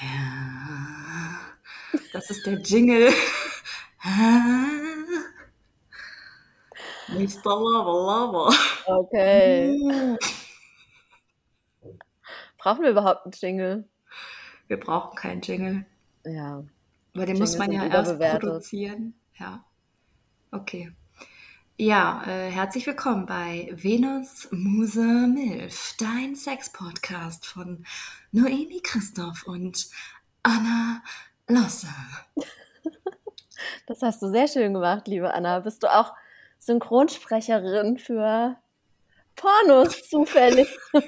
Ja. Das ist der Jingle. Mr. Lover Lover. Okay. Brauchen wir überhaupt einen Jingle? Wir brauchen keinen Jingle. Ja. Weil den Jingles muss man ja erst produzieren. Ja. Okay. Ja, äh, herzlich willkommen bei Venus Muse Milf, dein Sex-Podcast von Noemi Christoph und Anna Losse. Das hast du sehr schön gemacht, liebe Anna. Bist du auch Synchronsprecherin für Pornos zufällig?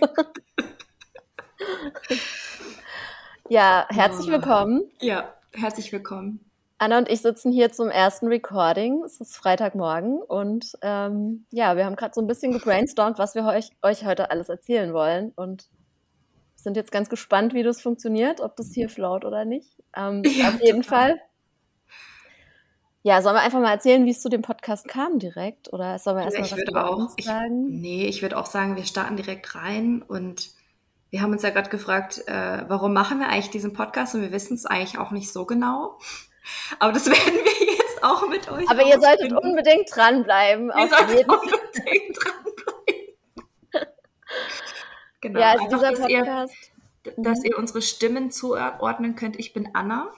ja, herzlich Oh. willkommen. Ja, herzlich willkommen. Anna und ich sitzen hier zum ersten Recording. Es ist Freitagmorgen und ähm, ja, wir haben gerade so ein bisschen gebrainstormt, was wir euch, euch heute alles erzählen wollen und sind jetzt ganz gespannt, wie das funktioniert, ob das hier float oder nicht. Ähm, Ja, auf jeden total. Fall. Ja, sollen wir einfach mal erzählen, wie es zu dem Podcast kam direkt? Oder sollen wir erstmal ich was über auch, ich, sagen? nee, ich würde auch sagen, wir starten direkt rein und wir haben uns ja gerade gefragt, äh, warum machen wir eigentlich diesen Podcast und wir wissen es eigentlich auch nicht so genau. Aber das werden wir jetzt auch mit euch. Aber ihr solltet unbedingt dranbleiben. Ihr solltet jeden unbedingt dranbleiben. Genau. Ja, also einfach, dass, ihr, Podcast. dass ihr unsere Stimmen zuordnen könnt. Ich bin Anna.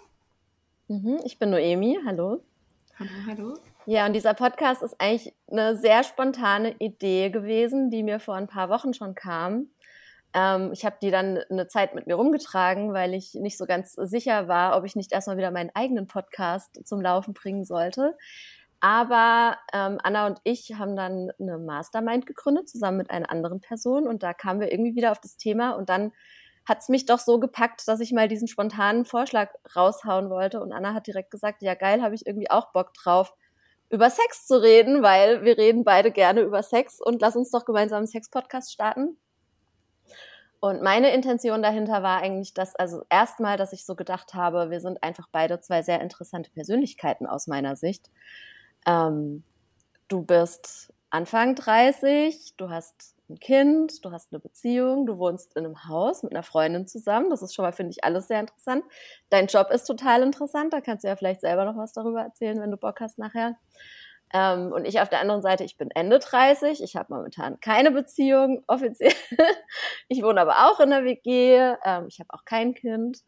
Mhm, ich bin Noemi, hallo. Hallo, hallo. Ja, und dieser Podcast ist eigentlich eine sehr spontane Idee gewesen, die mir vor ein paar Wochen schon kam. Ähm, ich habe die dann eine Zeit mit mir rumgetragen, weil ich nicht so ganz sicher war, ob ich nicht erstmal wieder meinen eigenen Podcast zum Laufen bringen sollte. Aber ähm, Anna und ich haben dann eine Mastermind gegründet, zusammen mit einer anderen Person. Und da kamen wir irgendwie wieder auf das Thema. Und dann hat es mich doch so gepackt, dass ich mal diesen spontanen Vorschlag raushauen wollte. Und Anna hat direkt gesagt, ja geil, habe ich irgendwie auch Bock drauf, über Sex zu reden, weil wir reden beide gerne über Sex und lass uns doch gemeinsam einen Sex-Podcast starten. Und meine Intention dahinter war eigentlich, dass, also erstmal, dass ich so gedacht habe, wir sind einfach beide zwei sehr interessante Persönlichkeiten aus meiner Sicht. Ähm, du bist Anfang 30, du hast ein Kind, du hast eine Beziehung, du wohnst in einem Haus mit einer Freundin zusammen. Das ist schon mal, finde ich, alles sehr interessant. Dein Job ist total interessant. Da kannst du ja vielleicht selber noch was darüber erzählen, wenn du Bock hast nachher. Ähm, und ich auf der anderen Seite, ich bin Ende 30, ich habe momentan keine Beziehung offiziell. ich wohne aber auch in der WG, ähm, ich habe auch kein Kind.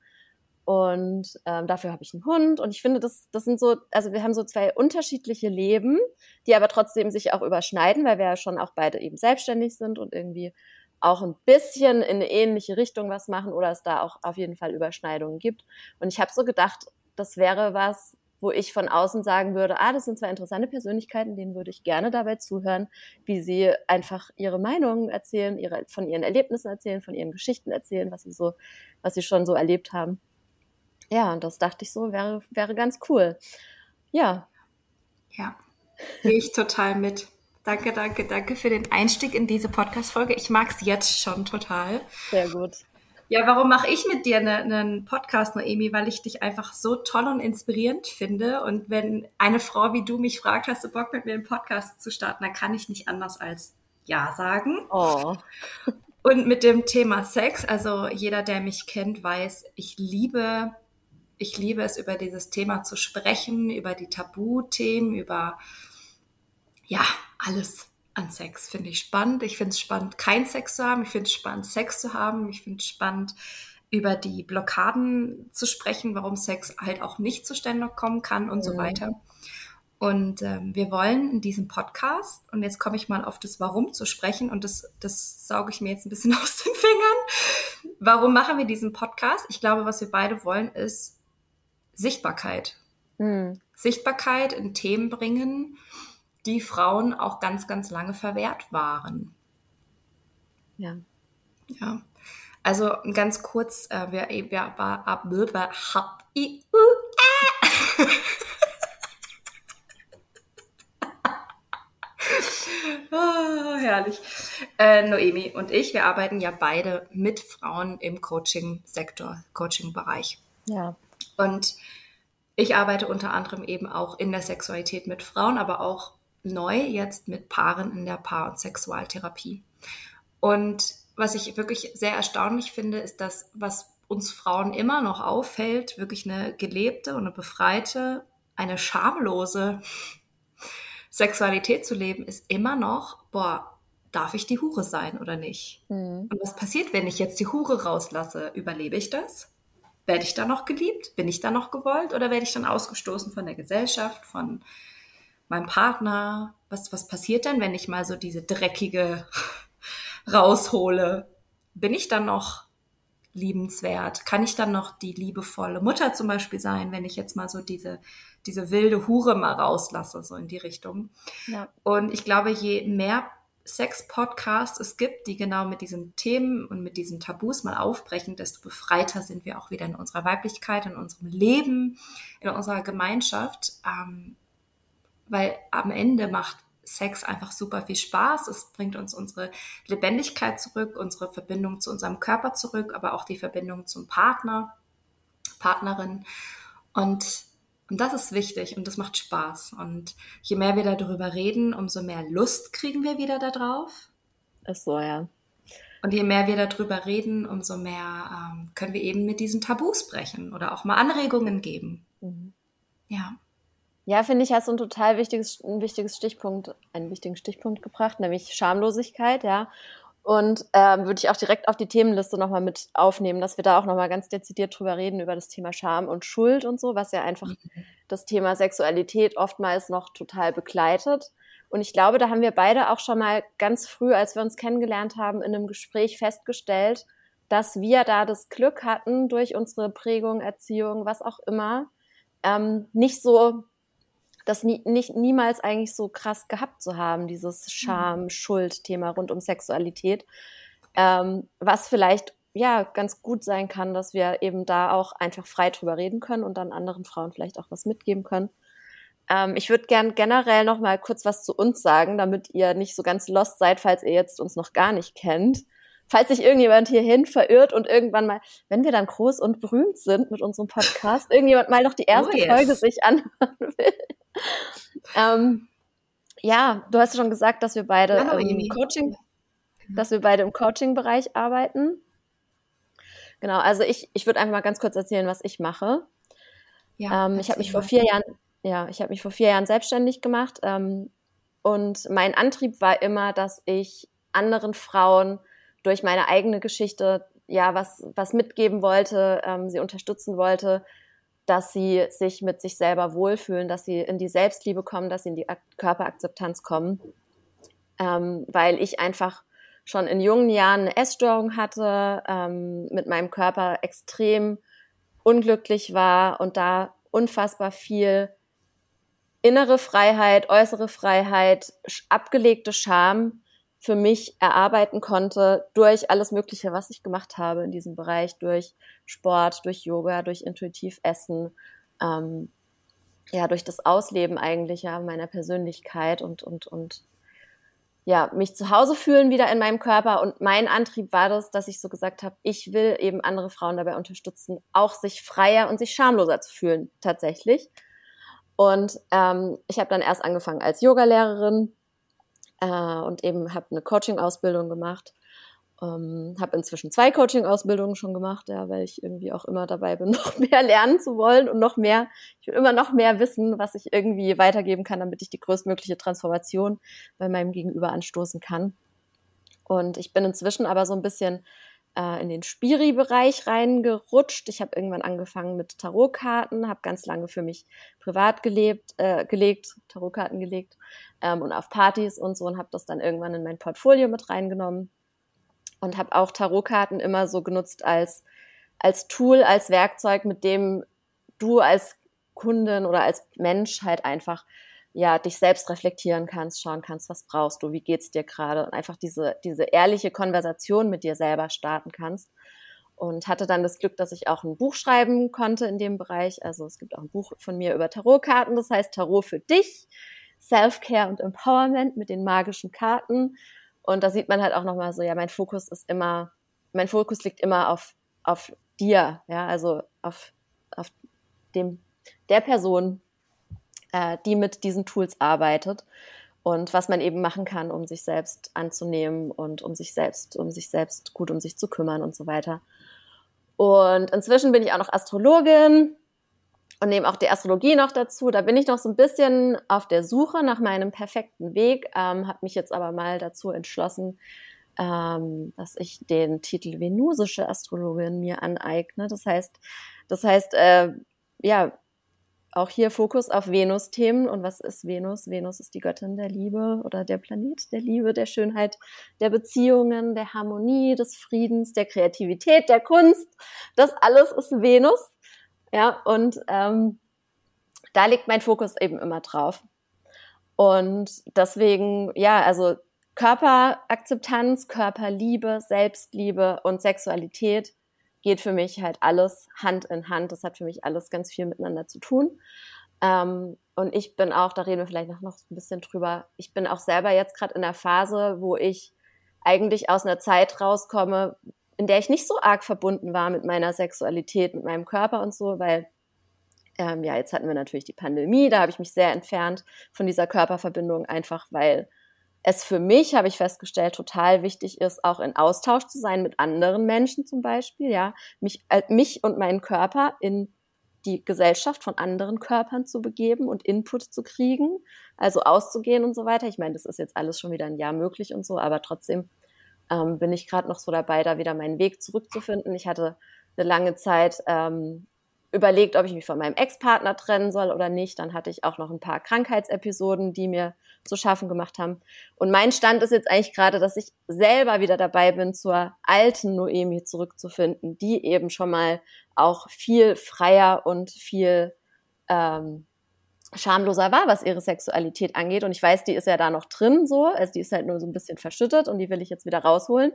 Und ähm, dafür habe ich einen Hund. Und ich finde, das, das sind so, also wir haben so zwei unterschiedliche Leben, die aber trotzdem sich auch überschneiden, weil wir ja schon auch beide eben selbstständig sind und irgendwie auch ein bisschen in eine ähnliche Richtung was machen oder es da auch auf jeden Fall Überschneidungen gibt. Und ich habe so gedacht, das wäre was, wo ich von außen sagen würde, ah, das sind zwei interessante Persönlichkeiten, denen würde ich gerne dabei zuhören, wie sie einfach ihre Meinungen erzählen, ihre, von ihren Erlebnissen erzählen, von ihren Geschichten erzählen, was sie so, was sie schon so erlebt haben. Ja, und das dachte ich so, wäre, wäre ganz cool. Ja, Ja, gehe ich total mit. Danke, danke, danke für den Einstieg in diese Podcast-Folge. Ich mag es jetzt schon total. sehr gut. Ja, warum mache ich mit dir ne- einen Podcast, Noemi? Weil ich dich einfach so toll und inspirierend finde. Und wenn eine Frau wie du mich fragt, hast du Bock mit mir einen Podcast zu starten, dann kann ich nicht anders als Ja sagen. Oh, Und mit dem Thema Sex, also jeder, der mich kennt, weiß, ich liebe, ich liebe es, über dieses Thema zu sprechen, über die Tabuthemen, über ja, alles an Sex finde ich spannend. Ich finde es spannend, kein Sex zu haben. Ich finde es spannend, Sex zu haben. Ich finde es spannend, über die Blockaden zu sprechen, warum Sex halt auch nicht zustande kommen kann und so Mhm. weiter. Und ähm, wir wollen in diesem Podcast, und jetzt komme ich mal auf das Warum zu sprechen, und das, das sauge ich mir jetzt ein bisschen aus den Fingern. Warum machen wir diesen Podcast? Ich glaube, was wir beide wollen, ist Sichtbarkeit. hm. Sichtbarkeit in Themen bringen, die Frauen auch ganz, ganz lange verwehrt waren. ja. Ja. Also ganz kurz, äh, wir, wir, wir, wir, hab, i, u, äh. Ah, herrlich. Äh, Noemi und ich, wir arbeiten ja beide mit Frauen im Coaching-Sektor, Coaching-Bereich. Ja. Und ich arbeite unter anderem eben auch in der Sexualität mit Frauen, aber auch neu jetzt mit Paaren in der Paar- und Sexualtherapie. Und was ich wirklich sehr erstaunlich finde, ist, dass was uns Frauen immer noch auffällt, wirklich eine gelebte und eine befreite, eine schamlose Sexualität zu leben, ist immer noch, boah, darf ich die Hure sein oder nicht? Mhm. Und was passiert, wenn ich jetzt die Hure rauslasse? Überlebe ich das? Werde ich da noch geliebt? Bin ich da noch gewollt? Oder werde ich dann ausgestoßen von der Gesellschaft, von meinem Partner? Was, was passiert denn, wenn ich mal so diese dreckige raushole? Bin ich dann noch liebenswert? Kann ich dann noch die liebevolle Mutter zum Beispiel sein, wenn ich jetzt mal so diese, diese wilde Hure mal rauslasse, so in die Richtung? Ja. Und ich glaube, je mehr Sex-Podcasts es gibt, die genau mit diesen Themen und mit diesen Tabus mal aufbrechen, desto befreiter sind wir auch wieder in unserer Weiblichkeit, in unserem Leben, in unserer Gemeinschaft. Ähm, weil am Ende macht Sex einfach super viel Spaß. Es bringt uns unsere Lebendigkeit zurück, unsere Verbindung zu unserem Körper zurück, aber auch die Verbindung zum Partner, Partnerin. Und, und das ist wichtig und das macht Spaß. Und je mehr wir darüber reden, umso mehr Lust kriegen wir wieder darauf. Ist so, ja. Und je mehr wir darüber reden, umso mehr ähm, können wir eben mit diesen Tabus brechen oder auch mal Anregungen geben. Mhm. Ja. Ja, finde ich, hast du ein total wichtiges, ein wichtiges Stichpunkt, einen wichtigen Stichpunkt gebracht, nämlich Schamlosigkeit, ja. Und ähm, würde ich auch direkt auf die Themenliste nochmal mit aufnehmen, dass wir da auch nochmal ganz dezidiert drüber reden, über das Thema Scham und Schuld und so, was ja einfach mhm. das Thema Sexualität oftmals noch total begleitet. Und ich glaube, da haben wir beide auch schon mal ganz früh, als wir uns kennengelernt haben, in einem Gespräch festgestellt, dass wir da das Glück hatten, durch unsere Prägung, Erziehung, was auch immer, ähm, nicht so das nie, nicht, niemals eigentlich so krass gehabt zu haben, dieses mhm. Scham-Schuld-Thema rund um Sexualität. Ähm, was vielleicht ja ganz gut sein kann, dass wir eben da auch einfach frei drüber reden können und dann anderen Frauen vielleicht auch was mitgeben können. Ähm, ich würde gern generell noch mal kurz was zu uns sagen, damit ihr nicht so ganz lost seid, falls ihr jetzt uns noch gar nicht kennt. Falls sich irgendjemand hierhin verirrt und irgendwann mal, wenn wir dann groß und berühmt sind mit unserem Podcast, irgendjemand mal noch die erste oh yes. Folge sich anhören will ähm, ja, du hast schon gesagt, dass wir beide ja, im Coaching, dass wir beide im Coaching-Bereich arbeiten. Genau, also ich, ich würde einfach mal ganz kurz erzählen, was ich mache. Ja, ähm, ich habe mich vor vier Jahren, ja, ich habe mich vor vier Jahren selbstständig gemacht ähm, und mein Antrieb war immer, dass ich anderen Frauen durch meine eigene Geschichte ja was was mitgeben wollte, ähm, sie unterstützen wollte, dass sie sich mit sich selber wohlfühlen, dass sie in die Selbstliebe kommen, dass sie in die Körperakzeptanz kommen, ähm, weil ich einfach schon in jungen Jahren eine Essstörung hatte, ähm, mit meinem Körper extrem unglücklich war und da unfassbar viel innere Freiheit, äußere Freiheit, abgelegte Scham für mich erarbeiten konnte durch alles Mögliche, was ich gemacht habe in diesem Bereich, durch Sport, durch Yoga, durch intuitiv Essen, ähm, ja, durch das Ausleben eigentlich ja meiner Persönlichkeit und, und, und ja, mich zu Hause fühlen wieder in meinem Körper. Und mein Antrieb war das, dass ich so gesagt habe, ich will eben andere Frauen dabei unterstützen, auch sich freier und sich schamloser zu fühlen, tatsächlich. Und ähm, ich habe dann erst angefangen als Yogalehrerin äh, und eben habe eine Coaching-Ausbildung gemacht. Ähm, habe inzwischen zwei Coaching-Ausbildungen schon gemacht, ja, weil ich irgendwie auch immer dabei bin, noch mehr lernen zu wollen und noch mehr, ich will immer noch mehr wissen, was ich irgendwie weitergeben kann, damit ich die größtmögliche Transformation bei meinem Gegenüber anstoßen kann. Und ich bin inzwischen aber so ein bisschen äh, in den Spiri-Bereich reingerutscht. Ich habe irgendwann angefangen mit Tarotkarten, habe ganz lange für mich privat gelebt, äh, gelegt, Tarotkarten gelegt ähm, und auf Partys und so und habe das dann irgendwann in mein Portfolio mit reingenommen und habe auch Tarotkarten immer so genutzt als als Tool, als Werkzeug, mit dem du als Kundin oder als Mensch halt einfach ja, dich selbst reflektieren kannst, schauen kannst, was brauchst du, wie geht's dir gerade und einfach diese, diese ehrliche Konversation mit dir selber starten kannst. Und hatte dann das Glück, dass ich auch ein Buch schreiben konnte in dem Bereich. Also es gibt auch ein Buch von mir über Tarotkarten, das heißt Tarot für dich, Self-Care und Empowerment mit den magischen Karten. Und da sieht man halt auch nochmal so, ja, mein Fokus ist immer, mein Fokus liegt immer auf, auf dir, ja, also auf, auf dem, der Person, äh, die mit diesen Tools arbeitet und was man eben machen kann, um sich selbst anzunehmen und um sich selbst, um sich selbst gut um sich zu kümmern und so weiter. Und inzwischen bin ich auch noch Astrologin und nehme auch die Astrologie noch dazu. Da bin ich noch so ein bisschen auf der Suche nach meinem perfekten Weg, ähm, habe mich jetzt aber mal dazu entschlossen, ähm, dass ich den Titel venusische Astrologin mir aneigne. Das heißt, das heißt, äh, ja, auch hier Fokus auf Venus-Themen. Und was ist Venus? Venus ist die Göttin der Liebe oder der Planet der Liebe, der Schönheit, der Beziehungen, der Harmonie, des Friedens, der Kreativität, der Kunst. Das alles ist Venus. Ja, und ähm, da liegt mein Fokus eben immer drauf. Und deswegen, ja, also Körperakzeptanz, Körperliebe, Selbstliebe und Sexualität geht für mich halt alles Hand in Hand. Das hat für mich alles ganz viel miteinander zu tun. Ähm, und ich bin auch, da reden wir vielleicht noch, noch ein bisschen drüber, ich bin auch selber jetzt gerade in der Phase, wo ich eigentlich aus einer Zeit rauskomme, in der ich nicht so arg verbunden war mit meiner Sexualität, mit meinem Körper und so, weil ähm, ja, jetzt hatten wir natürlich die Pandemie, da habe ich mich sehr entfernt von dieser Körperverbindung, einfach weil es für mich, habe ich festgestellt, total wichtig ist, auch in Austausch zu sein mit anderen Menschen zum Beispiel, ja, mich, äh, mich und meinen Körper in die Gesellschaft von anderen Körpern zu begeben und Input zu kriegen, also auszugehen und so weiter. Ich meine, das ist jetzt alles schon wieder ein Jahr möglich und so, aber trotzdem ähm, bin ich gerade noch so dabei, da wieder meinen Weg zurückzufinden. Ich hatte eine lange Zeit ähm, überlegt, ob ich mich von meinem Ex-Partner trennen soll oder nicht. Dann hatte ich auch noch ein paar Krankheitsepisoden, die mir zu schaffen gemacht haben. Und mein Stand ist jetzt eigentlich gerade, dass ich selber wieder dabei bin, zur alten Noemi zurückzufinden, die eben schon mal auch viel freier und viel ähm, schamloser war, was ihre Sexualität angeht. Und ich weiß, die ist ja da noch drin so. Also die ist halt nur so ein bisschen verschüttet und die will ich jetzt wieder rausholen.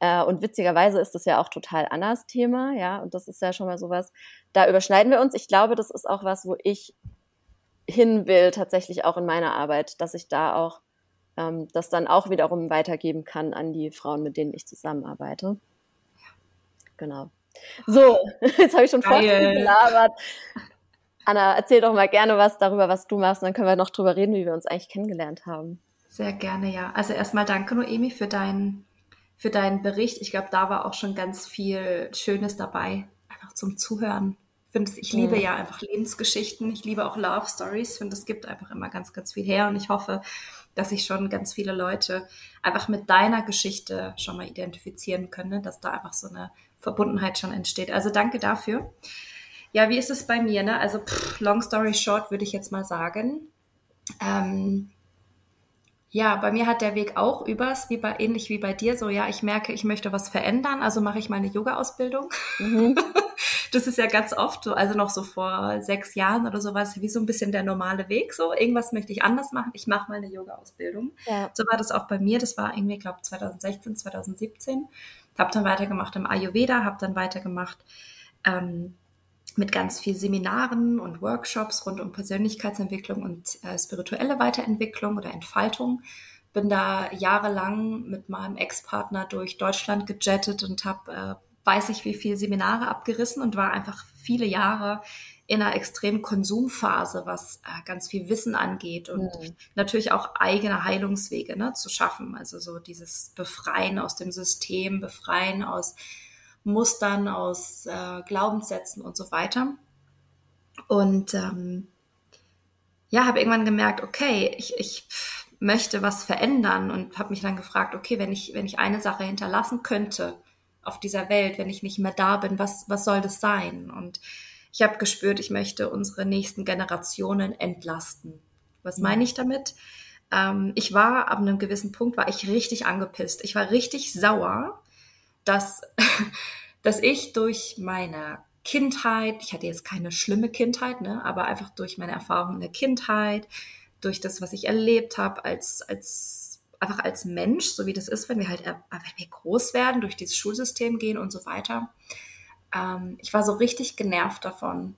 Äh, und witzigerweise ist das ja auch total anders Thema, ja. Und das ist ja schon mal sowas. Da überschneiden wir uns. Ich glaube, das ist auch was, wo ich hin will, tatsächlich auch in meiner Arbeit, dass ich da auch ähm, das dann auch wiederum weitergeben kann an die Frauen, mit denen ich zusammenarbeite. Genau. So, jetzt habe ich schon vorher gelabert. Anna, erzähl doch mal gerne was darüber, was du machst, und dann können wir noch drüber reden, wie wir uns eigentlich kennengelernt haben. Sehr gerne, ja. Also erstmal danke, Noemi, für deinen, für deinen Bericht. Ich glaube, da war auch schon ganz viel Schönes dabei, einfach zum Zuhören. Ich, liebe ja einfach Lebensgeschichten. Ich liebe auch Love Stories. Ich finde, es gibt einfach immer ganz, ganz viel her. Und ich hoffe, dass sich schon ganz viele Leute einfach mit deiner Geschichte schon mal identifizieren können, dass da einfach so eine Verbundenheit schon entsteht. Also danke dafür. Ja, wie ist es bei mir? Ne? Also, pff, long story short, würde ich jetzt mal sagen. Ähm, ja, bei mir hat der Weg auch übers, wie bei, ähnlich wie bei dir, so, ja, ich merke, ich möchte was verändern, also mache ich mal eine Yoga-Ausbildung. Mhm. Das ist ja ganz oft so, also noch so vor sechs Jahren oder sowas, wie so ein bisschen der normale Weg, so, irgendwas möchte ich anders machen, ich mache mal eine Yoga-Ausbildung. Ja. So war das auch bei mir, das war irgendwie, glaube 2016, 2017. Habe dann weitergemacht im Ayurveda, habe dann weitergemacht ähm, mit ganz viel Seminaren und Workshops rund um Persönlichkeitsentwicklung und äh, spirituelle Weiterentwicklung oder Entfaltung. Bin da jahrelang mit meinem Ex-Partner durch Deutschland gejettet und habe, äh, weiß ich wie viele Seminare abgerissen und war einfach viele Jahre in einer extremen Konsumphase, was äh, ganz viel Wissen angeht und mhm. natürlich auch eigene Heilungswege ne, zu schaffen. Also so dieses Befreien aus dem System, Befreien aus Mustern, aus äh, Glaubenssätzen und so weiter. Und ähm, ja, habe irgendwann gemerkt, okay, ich, ich möchte was verändern und habe mich dann gefragt, okay, wenn ich, wenn ich eine Sache hinterlassen könnte auf dieser Welt, wenn ich nicht mehr da bin, was, was soll das sein? Und ich habe gespürt, ich möchte unsere nächsten Generationen entlasten. Was mhm. meine ich damit? Ähm, ich war ab einem gewissen Punkt, war ich richtig angepisst. Ich war richtig sauer, dass, dass ich durch meine Kindheit, ich hatte jetzt keine schlimme Kindheit, ne, aber einfach durch meine Erfahrungen in der Kindheit, durch das, was ich erlebt habe als, als, einfach als Mensch, so wie das ist, wenn wir halt, wenn wir groß werden, durch dieses Schulsystem gehen und so weiter. Ähm, ich war so richtig genervt davon,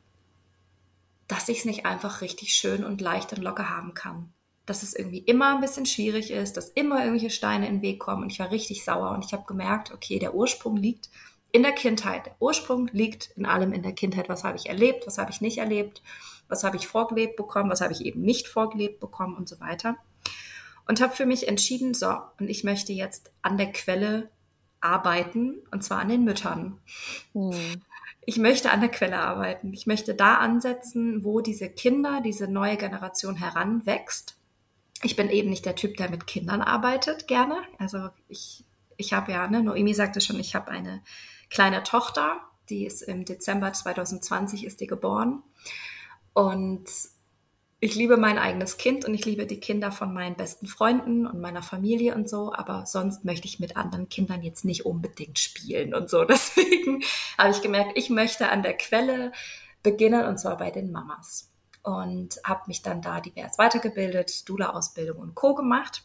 dass ich es nicht einfach richtig schön und leicht und locker haben kann dass es irgendwie immer ein bisschen schwierig ist, dass immer irgendwelche Steine in den Weg kommen. Und ich war richtig sauer und ich habe gemerkt, okay, der Ursprung liegt in der Kindheit. Der Ursprung liegt in allem in der Kindheit. Was habe ich erlebt, was habe ich nicht erlebt, was habe ich vorgelebt bekommen, was habe ich eben nicht vorgelebt bekommen und so weiter. Und habe für mich entschieden, so, und ich möchte jetzt an der Quelle arbeiten, und zwar an den Müttern. Hm. Ich möchte an der Quelle arbeiten. Ich möchte da ansetzen, wo diese Kinder, diese neue Generation heranwächst. Ich bin eben nicht der Typ, der mit Kindern arbeitet, gerne. Also ich, ich habe ja, ne, Noemi sagte schon, ich habe eine kleine Tochter, die ist im Dezember 2020 ist die geboren. Und ich liebe mein eigenes Kind und ich liebe die Kinder von meinen besten Freunden und meiner Familie und so, aber sonst möchte ich mit anderen Kindern jetzt nicht unbedingt spielen und so. Deswegen habe ich gemerkt, ich möchte an der Quelle beginnen und zwar bei den Mamas. Und habe mich dann da divers weitergebildet, Dula-Ausbildung und Co. gemacht.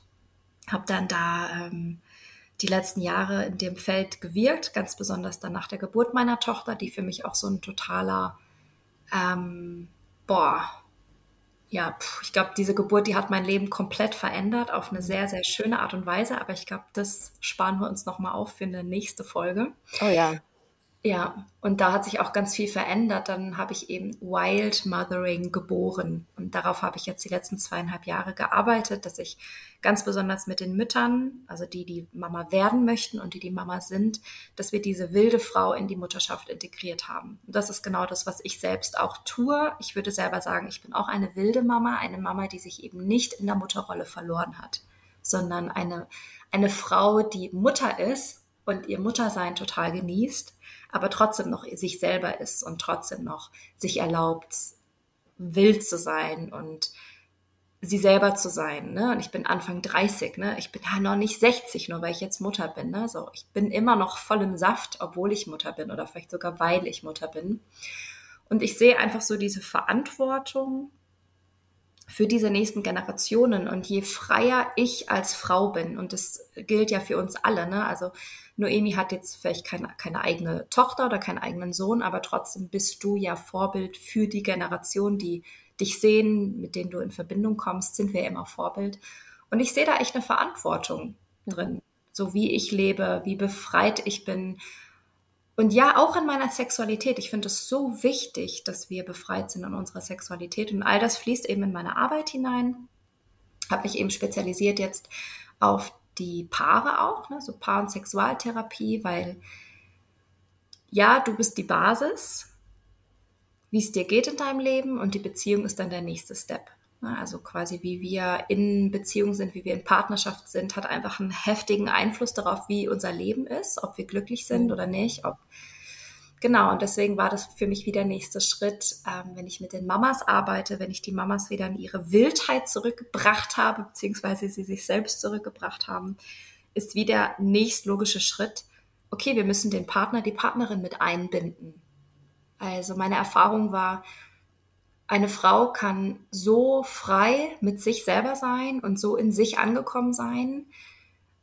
Habe dann da ähm, die letzten Jahre in dem Feld gewirkt, ganz besonders dann nach der Geburt meiner Tochter, die für mich auch so ein totaler, ähm, boah, ja, ich glaube, diese Geburt, die hat mein Leben komplett verändert auf eine sehr, sehr schöne Art und Weise. Aber ich glaube, das sparen wir uns nochmal auf für eine nächste Folge. Oh ja. Ja, und da hat sich auch ganz viel verändert. Dann habe ich eben Wild Mothering geboren. Und darauf habe ich jetzt die letzten zweieinhalb Jahre gearbeitet, dass ich ganz besonders mit den Müttern, also die, die Mama werden möchten und die, die Mama sind, dass wir diese wilde Frau in die Mutterschaft integriert haben. Und das ist genau das, was ich selbst auch tue. Ich würde selber sagen, ich bin auch eine wilde Mama, eine Mama, die sich eben nicht in der Mutterrolle verloren hat, sondern eine, eine Frau, die Mutter ist und ihr Muttersein total genießt, aber trotzdem noch sich selber ist und trotzdem noch sich erlaubt, wild zu sein und sie selber zu sein. Ne? Und ich bin Anfang 30, ne? Ich bin ja noch nicht 60, nur weil ich jetzt Mutter bin. Ne? So, ich bin immer noch voll im Saft, obwohl ich Mutter bin oder vielleicht sogar weil ich Mutter bin. Und ich sehe einfach so diese Verantwortung für diese nächsten Generationen. Und je freier ich als Frau bin, und das gilt ja für uns alle, ne? Also Noemi hat jetzt vielleicht keine, keine eigene Tochter oder keinen eigenen Sohn, aber trotzdem bist du ja Vorbild für die Generation, die dich sehen, mit denen du in Verbindung kommst, sind wir immer Vorbild. Und ich sehe da echt eine Verantwortung drin, so wie ich lebe, wie befreit ich bin. Und ja, auch in meiner Sexualität. Ich finde es so wichtig, dass wir befreit sind in unserer Sexualität. Und all das fließt eben in meine Arbeit hinein. Habe mich eben spezialisiert jetzt auf die Paare auch, ne, so Paar- und Sexualtherapie, weil ja, du bist die Basis, wie es dir geht in deinem Leben und die Beziehung ist dann der nächste Step. Ne, also quasi wie wir in Beziehung sind, wie wir in Partnerschaft sind, hat einfach einen heftigen Einfluss darauf, wie unser Leben ist, ob wir glücklich sind mhm. oder nicht, ob Genau, und deswegen war das für mich wieder der nächste Schritt, ähm, wenn ich mit den Mamas arbeite, wenn ich die Mamas wieder in ihre Wildheit zurückgebracht habe, beziehungsweise sie sich selbst zurückgebracht haben, ist wieder nächstlogische Schritt, okay, wir müssen den Partner, die Partnerin mit einbinden. Also meine Erfahrung war, eine Frau kann so frei mit sich selber sein und so in sich angekommen sein,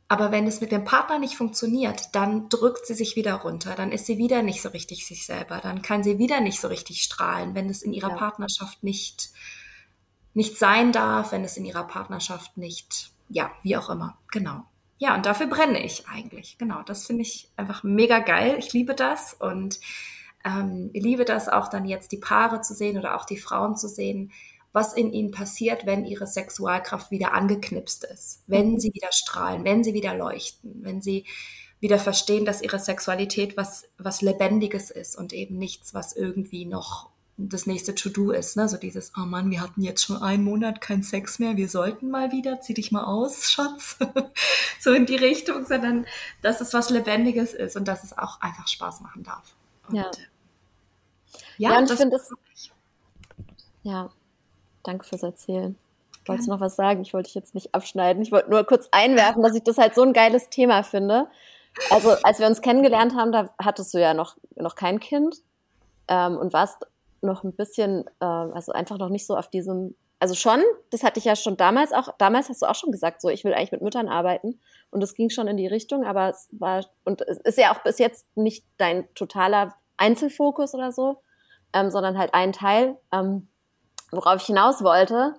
aber wenn es mit dem Partner nicht funktioniert, dann drückt sie sich wieder runter, dann ist sie wieder nicht so richtig sich selber, dann kann sie wieder nicht so richtig strahlen, wenn es in ihrer ja. Partnerschaft nicht, nicht sein darf, wenn es in ihrer Partnerschaft nicht, ja, wie auch immer, genau. Ja, und dafür brenne ich eigentlich, genau. Das finde ich einfach mega geil. Ich liebe das und ähm, liebe das auch dann jetzt die Paare zu sehen oder auch die Frauen zu sehen, was in ihnen passiert, wenn ihre Sexualkraft wieder angeknipst ist, wenn mhm. sie wieder strahlen, wenn sie wieder leuchten, wenn sie wieder verstehen, dass ihre Sexualität was, was Lebendiges ist und eben nichts, was irgendwie noch das nächste To-Do ist. Ne? So dieses, oh Mann, wir hatten jetzt schon einen Monat keinen Sex mehr, wir sollten mal wieder, zieh dich mal aus, Schatz. so in die Richtung, sondern dass es was Lebendiges ist und dass es auch einfach Spaß machen darf. Und, ja. Ja, ja und ich finde das. Ja, Danke fürs Erzählen. Wolltest du noch was sagen? Ich wollte dich jetzt nicht abschneiden. Ich wollte nur kurz einwerfen, dass ich das halt so ein geiles Thema finde. Also, als wir uns kennengelernt haben, da hattest du ja noch, noch kein Kind ähm, und warst noch ein bisschen, äh, also einfach noch nicht so auf diesem, also schon, das hatte ich ja schon damals auch, damals hast du auch schon gesagt, so, ich will eigentlich mit Müttern arbeiten und es ging schon in die Richtung, aber es war, und es ist ja auch bis jetzt nicht dein totaler Einzelfokus oder so, ähm, sondern halt ein Teil. Ähm, worauf ich hinaus wollte,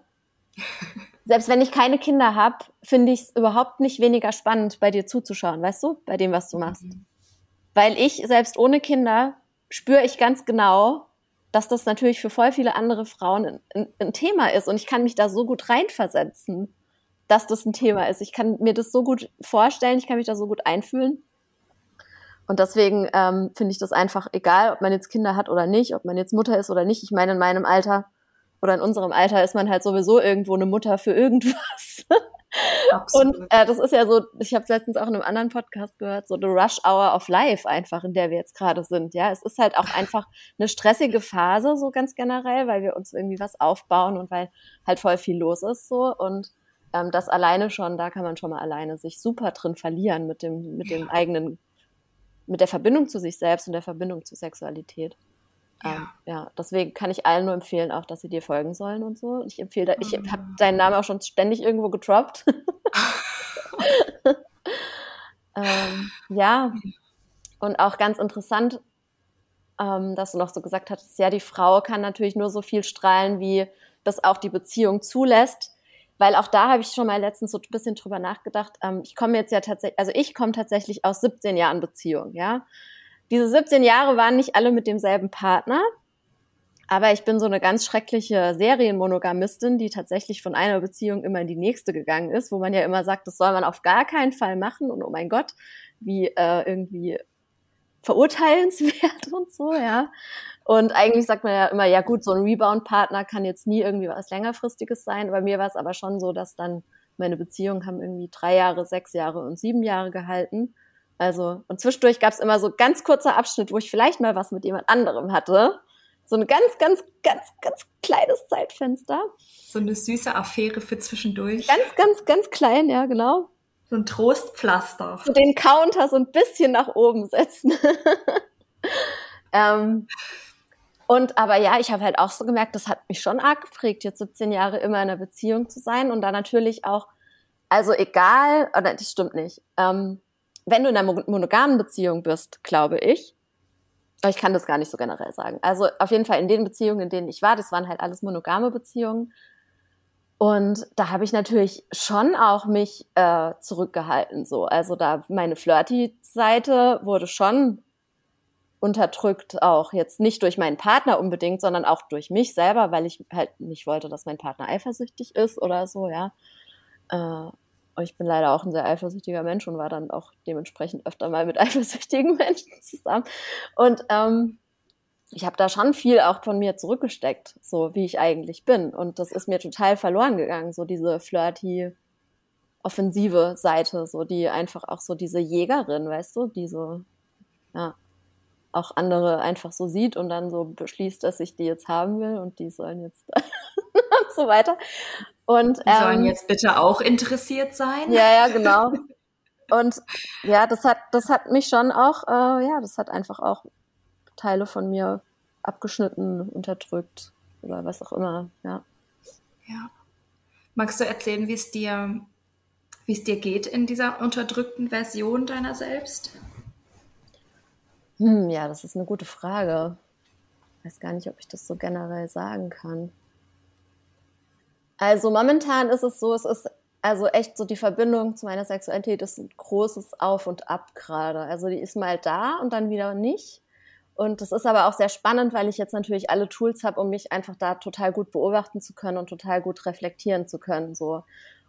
selbst wenn ich keine Kinder habe, finde ich es überhaupt nicht weniger spannend, bei dir zuzuschauen, weißt du, bei dem, was du machst. Mhm. Weil ich, selbst ohne Kinder, spüre ich ganz genau, dass das natürlich für voll viele andere Frauen ein, ein, Thema ist. Und ich kann mich da so gut reinversetzen, dass das ein Thema ist. Ich kann mir das so gut vorstellen, ich kann mich da so gut einfühlen. Und deswegen ähm, finde ich das einfach egal, ob man jetzt Kinder hat oder nicht, ob man jetzt Mutter ist oder nicht. Ich meine, in meinem Alter oder in unserem Alter ist man halt sowieso irgendwo eine Mutter für irgendwas. Absolut. Und äh, das ist ja so, ich habe es letztens auch in einem anderen Podcast gehört, so the rush hour of life einfach, in der wir jetzt gerade sind. Ja, es ist halt auch einfach eine stressige Phase, so ganz generell, weil wir uns irgendwie was aufbauen und weil halt voll viel los ist so. Und ähm, das alleine schon, da kann man schon mal alleine sich super drin verlieren mit dem, mit dem eigenen, mit der Verbindung zu sich selbst und der Verbindung zur Sexualität. Ja. Ähm, ja, deswegen kann ich allen nur empfehlen, auch, dass sie dir folgen sollen und so. Ich empfehle, da, ich mhm. habe deinen Namen auch schon ständig irgendwo getroppt. ähm, ja, und auch ganz interessant, ähm, dass du noch so gesagt hattest, ja, die Frau kann natürlich nur so viel strahlen, wie das auch die Beziehung zulässt. Weil auch da habe ich schon mal letztens so ein bisschen drüber nachgedacht. Ähm, ich komme jetzt ja tatsächlich, also ich komme tatsächlich aus 17 Jahren Beziehung, ja. Diese 17 Jahre waren nicht alle mit demselben Partner, aber ich bin so eine ganz schreckliche Serienmonogamistin, die tatsächlich von einer Beziehung immer in die nächste gegangen ist, wo man ja immer sagt, das soll man auf gar keinen Fall machen und oh mein Gott, wie äh, irgendwie verurteilenswert und so, ja. Und eigentlich sagt man ja immer, ja gut, so ein Rebound-Partner kann jetzt nie irgendwie was längerfristiges sein. Bei mir war es aber schon so, dass dann meine Beziehungen haben irgendwie drei Jahre, sechs Jahre und sieben Jahre gehalten. Also, und zwischendurch gab es immer so ganz kurzer Abschnitt, wo ich vielleicht mal was mit jemand anderem hatte. So ein ganz, ganz, ganz, ganz kleines Zeitfenster. So eine süße Affäre für zwischendurch. Ganz, ganz, ganz klein, ja, genau. So ein Trostpflaster. So den Counter so ein bisschen nach oben setzen. ähm, und aber ja, ich habe halt auch so gemerkt, das hat mich schon arg geprägt, jetzt 17 Jahre immer in einer Beziehung zu sein und da natürlich auch, also egal, oder das stimmt nicht. Ähm, wenn du in einer monogamen Beziehung bist, glaube ich, ich kann das gar nicht so generell sagen. Also auf jeden Fall in den Beziehungen, in denen ich war, das waren halt alles monogame Beziehungen. Und da habe ich natürlich schon auch mich äh, zurückgehalten. So, also da meine Flirty-Seite wurde schon unterdrückt, auch jetzt nicht durch meinen Partner unbedingt, sondern auch durch mich selber, weil ich halt nicht wollte, dass mein Partner eifersüchtig ist oder so, ja. Äh, ich bin leider auch ein sehr eifersüchtiger Mensch und war dann auch dementsprechend öfter mal mit eifersüchtigen Menschen zusammen. Und ähm, ich habe da schon viel auch von mir zurückgesteckt, so wie ich eigentlich bin. Und das ist mir total verloren gegangen, so diese flirty, offensive Seite, so die einfach auch so diese Jägerin, weißt du, diese, ja, auch andere einfach so sieht und dann so beschließt, dass ich die jetzt haben will und die sollen jetzt und so weiter. Und, ähm, Sollen jetzt bitte auch interessiert sein? Ja, ja, genau. Und ja, das hat, das hat mich schon auch, äh, ja, das hat einfach auch Teile von mir abgeschnitten, unterdrückt oder was auch immer, ja. Ja. Magst du erzählen, wie es dir, wie es dir geht in dieser unterdrückten Version deiner selbst? Hm, ja, das ist eine gute Frage. Ich weiß gar nicht, ob ich das so generell sagen kann. Also momentan ist es so, es ist also echt so die Verbindung zu meiner Sexualität ist ein großes Auf und Ab gerade. Also die ist mal da und dann wieder nicht. Und das ist aber auch sehr spannend, weil ich jetzt natürlich alle Tools habe, um mich einfach da total gut beobachten zu können und total gut reflektieren zu können. So.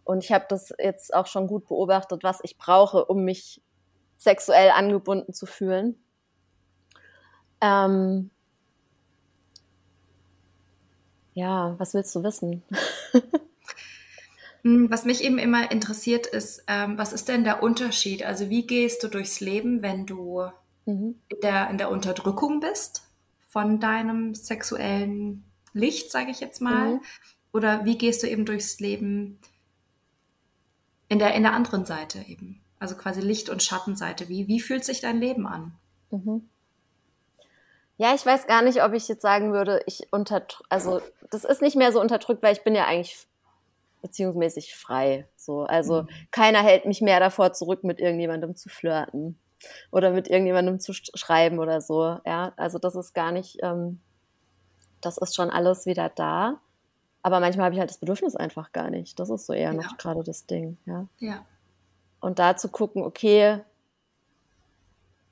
Und ich habe das jetzt auch schon gut beobachtet, was ich brauche, um mich sexuell angebunden zu fühlen. Ähm, ja, was willst du wissen? Hm, was mich eben immer interessiert ist, ähm, was ist denn der Unterschied? Also wie gehst du durchs Leben, wenn du mhm. in, der, in der Unterdrückung bist von deinem sexuellen Licht, sage ich jetzt mal? Mhm. Oder wie gehst du eben durchs Leben in der, in der anderen Seite eben? Also quasi Licht- und Schattenseite. Wie, wie fühlt sich dein Leben an? Mhm. Ja, ich weiß gar nicht, ob ich jetzt sagen würde, ich unterdrücke, also das ist nicht mehr so unterdrückt, weil ich bin ja eigentlich beziehungsmäßig frei. So, also mhm. keiner hält mich mehr davor zurück, mit irgendjemandem zu flirten oder mit irgendjemandem zu schreiben oder so. Ja, also das ist gar nicht, ähm, das ist schon alles wieder da. Aber manchmal habe ich halt das Bedürfnis einfach gar nicht. Das ist so eher ja. noch gerade das Ding. Ja. ja. Und da zu gucken, okay,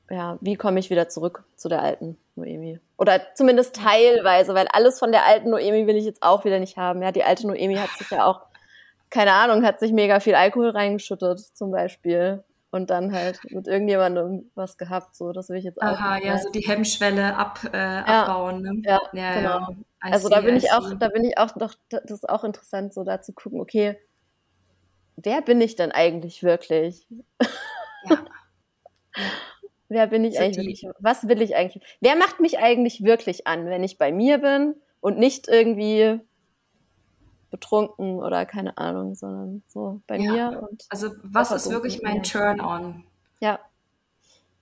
ja, wie komme ich wieder zurück zu der alten Noemi? Oder zumindest teilweise, weil alles von der alten Noemi will ich jetzt auch wieder nicht haben. Ja, die alte Noemi hat sich ja auch, keine Ahnung, hat sich mega viel Alkohol reingeschüttet, zum Beispiel. und dann halt mit irgendjemandem was gehabt. So, das will ich jetzt auch. Aha, ja, so die Hemmschwelle ab, äh, ja. abbauen. Ne? Ja, ja, genau. Ja. Also see, da bin ich auch, da bin ich auch doch, das ist auch interessant, so da zu gucken, okay, wer bin ich denn eigentlich wirklich? Ja. wer bin ich so eigentlich wirklich? Was will ich eigentlich? Wer macht mich eigentlich wirklich an, wenn ich bei mir bin und nicht irgendwie betrunken oder keine Ahnung, sondern so bei ja. mir. Also was ist wirklich mein Turn-on? Ja.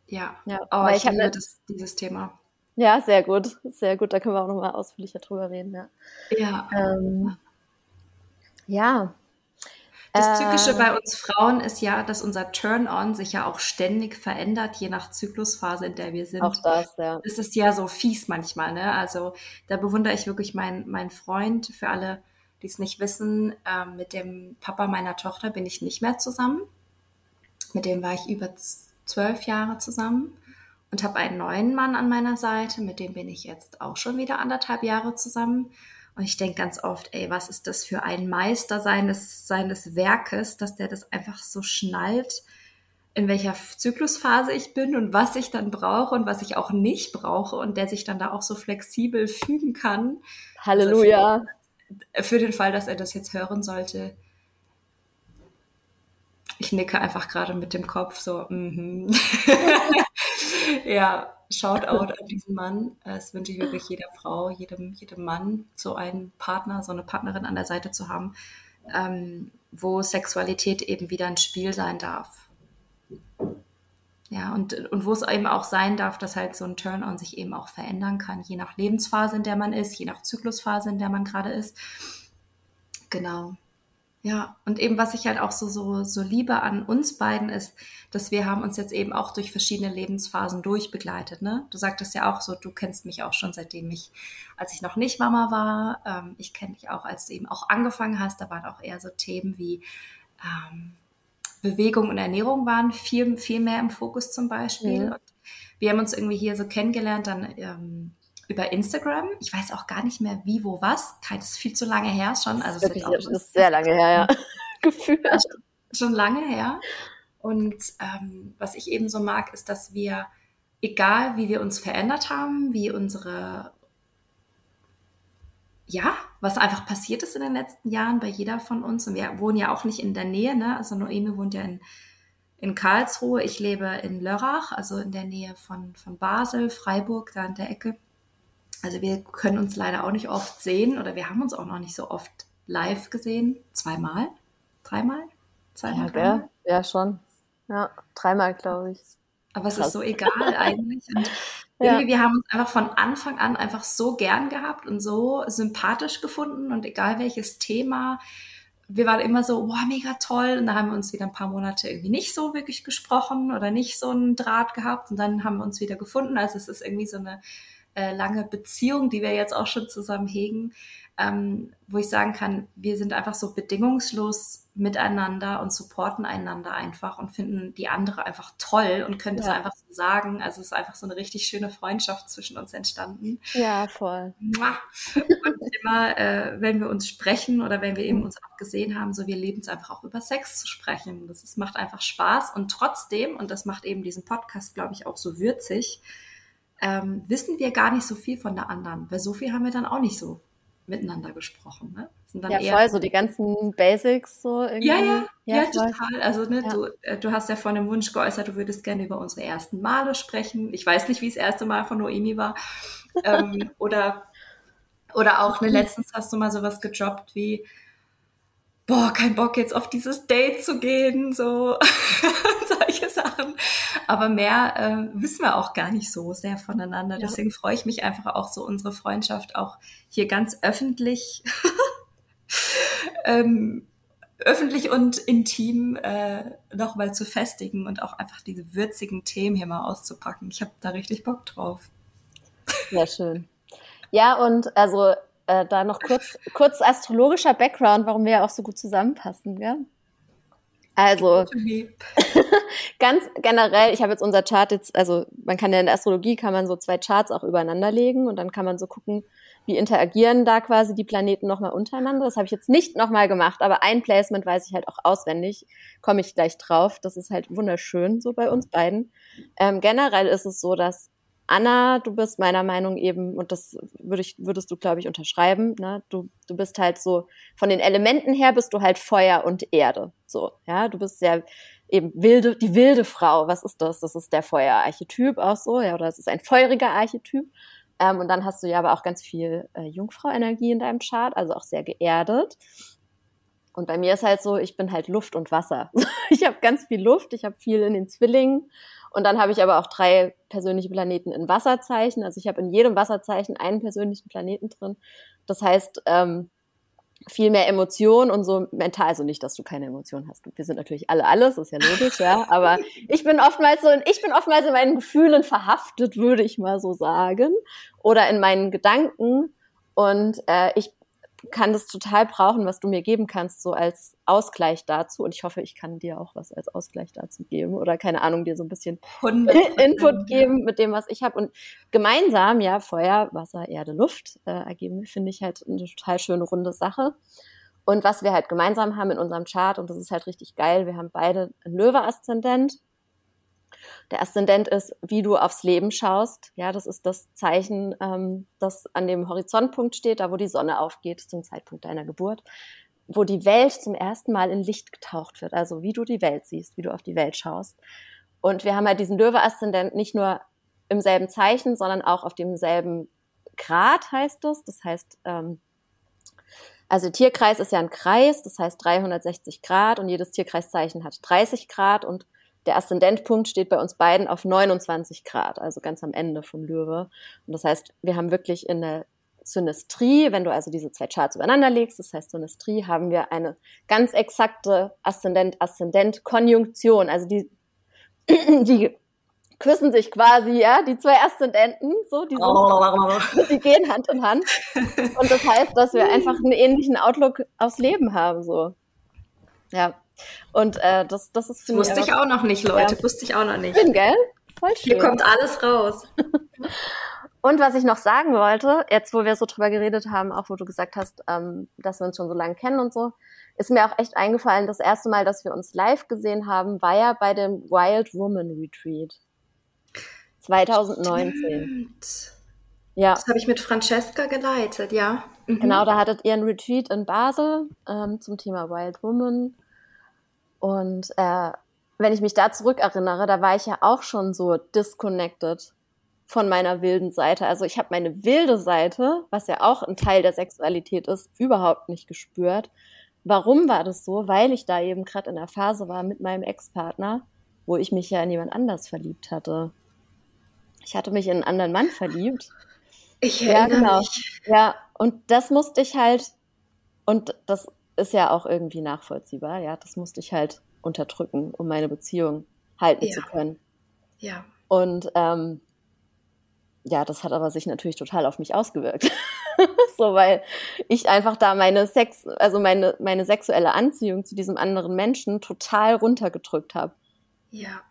Ja, ja. aber oh, ich, ich liebe das, dieses Thema. Ja, sehr gut, sehr gut. Da können wir auch nochmal ausführlicher drüber reden. Ja. Ja. Ähm, ja. Das Tückische äh, bei uns Frauen ist ja, dass unser Turn-on sich ja auch ständig verändert, je nach Zyklusphase, in der wir sind. Auch das, ja. Das ist ja so fies manchmal, ne? Also da bewundere ich wirklich meinen mein Freund für alle die es nicht wissen, äh, mit dem Papa meiner Tochter bin ich nicht mehr zusammen. Mit dem war ich über zwölf Jahre zusammen und habe einen neuen Mann an meiner Seite, mit dem bin ich jetzt auch schon wieder anderthalb Jahre zusammen. Und ich denke ganz oft, ey, was ist das für ein Meister seines, seines Werkes, dass der das einfach so schnallt, in welcher Zyklusphase ich bin und was ich dann brauche und was ich auch nicht brauche und der sich dann da auch so flexibel fügen kann. Halleluja. Also für den Fall, dass er das jetzt hören sollte, ich nicke einfach gerade mit dem Kopf so, mm -hmm. ja, Shoutout an diesen Mann. Das wünsche ich wirklich jeder Frau, jedem, jedem Mann, so einen Partner, so eine Partnerin an der Seite zu haben, ähm, wo Sexualität eben wieder ein Spiel sein darf. Ja, und, und wo es eben auch sein darf, dass halt so ein Turn-on sich eben auch verändern kann, je nach Lebensphase, in der man ist, je nach Zyklusphase, in der man gerade ist. Genau. Ja, und eben was ich halt auch so, so, so liebe an uns beiden ist, dass wir haben uns jetzt eben auch durch verschiedene Lebensphasen durchbegleitet. Ne? Du sagtest ja auch so, du kennst mich auch schon seitdem ich, als ich noch nicht Mama war. Ähm, ich kenne dich auch, als du eben auch angefangen hast. Da waren auch eher so Themen wie ähm, Bewegung und Ernährung waren viel, viel mehr im Fokus zum Beispiel. Mhm. Und wir haben uns irgendwie hier so kennengelernt, dann ähm, über Instagram. Ich weiß auch gar nicht mehr, wie, wo, was. Das ist viel zu lange her schon. Also Wirklich, das ist sehr lange her, ja. Gefühlt. Schon lange her. Und ähm, was ich eben so mag, ist, dass wir, egal wie wir uns verändert haben, wie unsere ja, was einfach passiert ist in den letzten Jahren bei jeder von uns. Und wir wohnen ja auch nicht in der Nähe, ne? Also Noemi wohnt ja in, in Karlsruhe. Ich lebe in Lörrach, also in der Nähe von, von Basel, Freiburg, da in der Ecke. Also wir können uns leider auch nicht oft sehen oder wir haben uns auch noch nicht so oft live gesehen. Zweimal? Dreimal? Zweimal? Ja, ja, ja schon. Ja, dreimal, glaube ich. Aber es Krass. ist so egal eigentlich. Und irgendwie, wir haben uns einfach von Anfang an einfach so gern gehabt und so sympathisch gefunden und egal welches Thema, wir waren immer so, wow, mega toll. Und da haben wir uns wieder ein paar Monate irgendwie nicht so wirklich gesprochen oder nicht so einen Draht gehabt und dann haben wir uns wieder gefunden. Also es ist irgendwie so eine äh, lange Beziehung, die wir jetzt auch schon zusammen hegen ähm, wo ich sagen kann, wir sind einfach so bedingungslos miteinander und supporten einander einfach und finden die andere einfach toll und können ja. das einfach so sagen. Also es ist einfach so eine richtig schöne Freundschaft zwischen uns entstanden. Ja, voll. Und immer, äh, wenn wir uns sprechen oder wenn wir eben uns auch gesehen haben, so wir leben es einfach auch über Sex zu sprechen. Das ist, macht einfach Spaß und trotzdem, und das macht eben diesen Podcast, glaube ich, auch so würzig, ähm, wissen wir gar nicht so viel von der anderen, weil so viel haben wir dann auch nicht so miteinander gesprochen. Ne? ja, voll, so die ganzen Basics so irgendwie. Ja, ja, ja, ja total. Also ne, ja. Du, äh, du hast ja von dem Wunsch geäußert, du würdest gerne über unsere ersten Male sprechen. Ich weiß nicht, wie das erste Mal von Noemi war. ähm, oder, oder auch, ne, letztens hast du mal sowas gedroppt wie, boah, kein Bock jetzt auf dieses Date zu gehen, so solche Sachen. Aber mehr äh, wissen wir auch gar nicht so sehr voneinander. Ja. Deswegen freue ich mich einfach auch so, unsere Freundschaft auch hier ganz öffentlich, ähm, öffentlich und intim äh, nochmal zu festigen und auch einfach diese würzigen Themen hier mal auszupacken. Ich habe da richtig Bock drauf. Sehr schön. Ja, und also äh, da noch kurz, kurz astrologischer Background, warum wir ja auch so gut zusammenpassen, ja? Also, ganz generell, ich habe jetzt unser Chart jetzt, also man kann ja in der Astrologie kann man so zwei Charts auch übereinander legen und dann kann man so gucken, wie interagieren da quasi die Planeten nochmal untereinander. Das habe ich jetzt nicht nochmal gemacht, aber ein Placement weiß ich halt auch auswendig, komme ich gleich drauf. Das ist halt wunderschön so bei uns beiden. Ähm, generell ist es so, dass Anna, du bist meiner Meinung eben, und das würde ich, würdest du, glaube ich, unterschreiben, ne? Du, du bist halt so, von den Elementen her bist du halt Feuer und Erde. So, ja, du bist sehr eben wilde, die wilde Frau. Was ist das? Das ist der Feuerarchetyp auch so, ja, oder es ist ein feuriger Archetyp. Ähm, und dann hast du ja aber auch ganz viel äh, Jungfrau-Energie in deinem Chart, also auch sehr geerdet. Und bei mir ist halt so, ich bin halt Luft und Wasser. ich habe ganz viel Luft, ich habe viel in den Zwillingen und dann habe ich aber auch drei persönliche Planeten in Wasserzeichen. Also ich habe in jedem Wasserzeichen einen persönlichen Planeten drin. Das heißt, ähm, viel mehr Emotionen und so mental, also nicht, dass du keine Emotionen hast. Wir sind natürlich alle alles, ist ja logisch, ja. Aber ich bin oftmals so, ich bin oftmals in meinen Gefühlen verhaftet, würde ich mal so sagen, oder in meinen Gedanken. Und äh, ich kann das total brauchen, was du mir geben kannst, so als Ausgleich dazu. Und ich hoffe, ich kann dir auch was als Ausgleich dazu geben oder keine Ahnung, dir so ein bisschen Input geben mit dem, was ich habe. Und gemeinsam, ja, Feuer, Wasser, Erde, Luft äh, ergeben, finde ich halt eine total schöne runde Sache. Und was wir halt gemeinsam haben in unserem Chart, und das ist halt richtig geil, wir haben beide einen Löwe-Aszendent der Aszendent ist, wie du aufs Leben schaust. Ja, das ist das Zeichen, ähm, das an dem Horizontpunkt steht, da wo die Sonne aufgeht zum Zeitpunkt deiner Geburt, wo die Welt zum ersten Mal in Licht getaucht wird. Also wie du die Welt siehst, wie du auf die Welt schaust. Und wir haben halt diesen Löwe-Aszendent nicht nur im selben Zeichen, sondern auch auf demselben Grad heißt das. Das heißt, ähm, also Tierkreis ist ja ein Kreis, das heißt 360 Grad und jedes Tierkreiszeichen hat 30 Grad und der Aszendentpunkt steht bei uns beiden auf 29 Grad, also ganz am Ende vom Löwe. Und das heißt, wir haben wirklich in der Synestrie, wenn du also diese zwei Charts übereinander legst, das heißt Synestrie, haben wir eine ganz exakte Aszendent-Aszendent-Konjunktion. Also die, die küssen sich quasi, ja, die zwei Aszendenten, so, die, sind, oh. die gehen Hand in Hand. Und das heißt, dass wir einfach einen ähnlichen Outlook aufs Leben haben, so. Ja, und äh, das, das ist für Wusste ich auch noch nicht, Leute. Ja. Wusste ich auch noch nicht. Bin, gell? Voll schön. Hier kommt alles raus. Und was ich noch sagen wollte, jetzt wo wir so drüber geredet haben, auch wo du gesagt hast, ähm, dass wir uns schon so lange kennen und so, ist mir auch echt eingefallen, das erste Mal, dass wir uns live gesehen haben, war ja bei dem Wild Woman Retreat. 2019. Stimmt. Ja. Das habe ich mit Francesca geleitet, ja. Mhm. Genau, da hattet ihr ein Retreat in Basel ähm, zum Thema Wild Woman. Und äh, wenn ich mich da zurückerinnere, da war ich ja auch schon so disconnected von meiner wilden Seite. Also ich habe meine wilde Seite, was ja auch ein Teil der Sexualität ist, überhaupt nicht gespürt. Warum war das so? Weil ich da eben gerade in der Phase war mit meinem Ex-Partner, wo ich mich ja in jemand anders verliebt hatte. Ich hatte mich in einen anderen Mann verliebt. Ich ja, genau. Mich. Ja, und das musste ich halt, und das ist ja auch irgendwie nachvollziehbar. Ja, das musste ich halt unterdrücken, um meine Beziehung halten ja. zu können. Ja. Und ähm, ja, das hat aber sich natürlich total auf mich ausgewirkt. so, weil ich einfach da meine Sex, also meine, meine sexuelle Anziehung zu diesem anderen Menschen total runtergedrückt habe. Ja.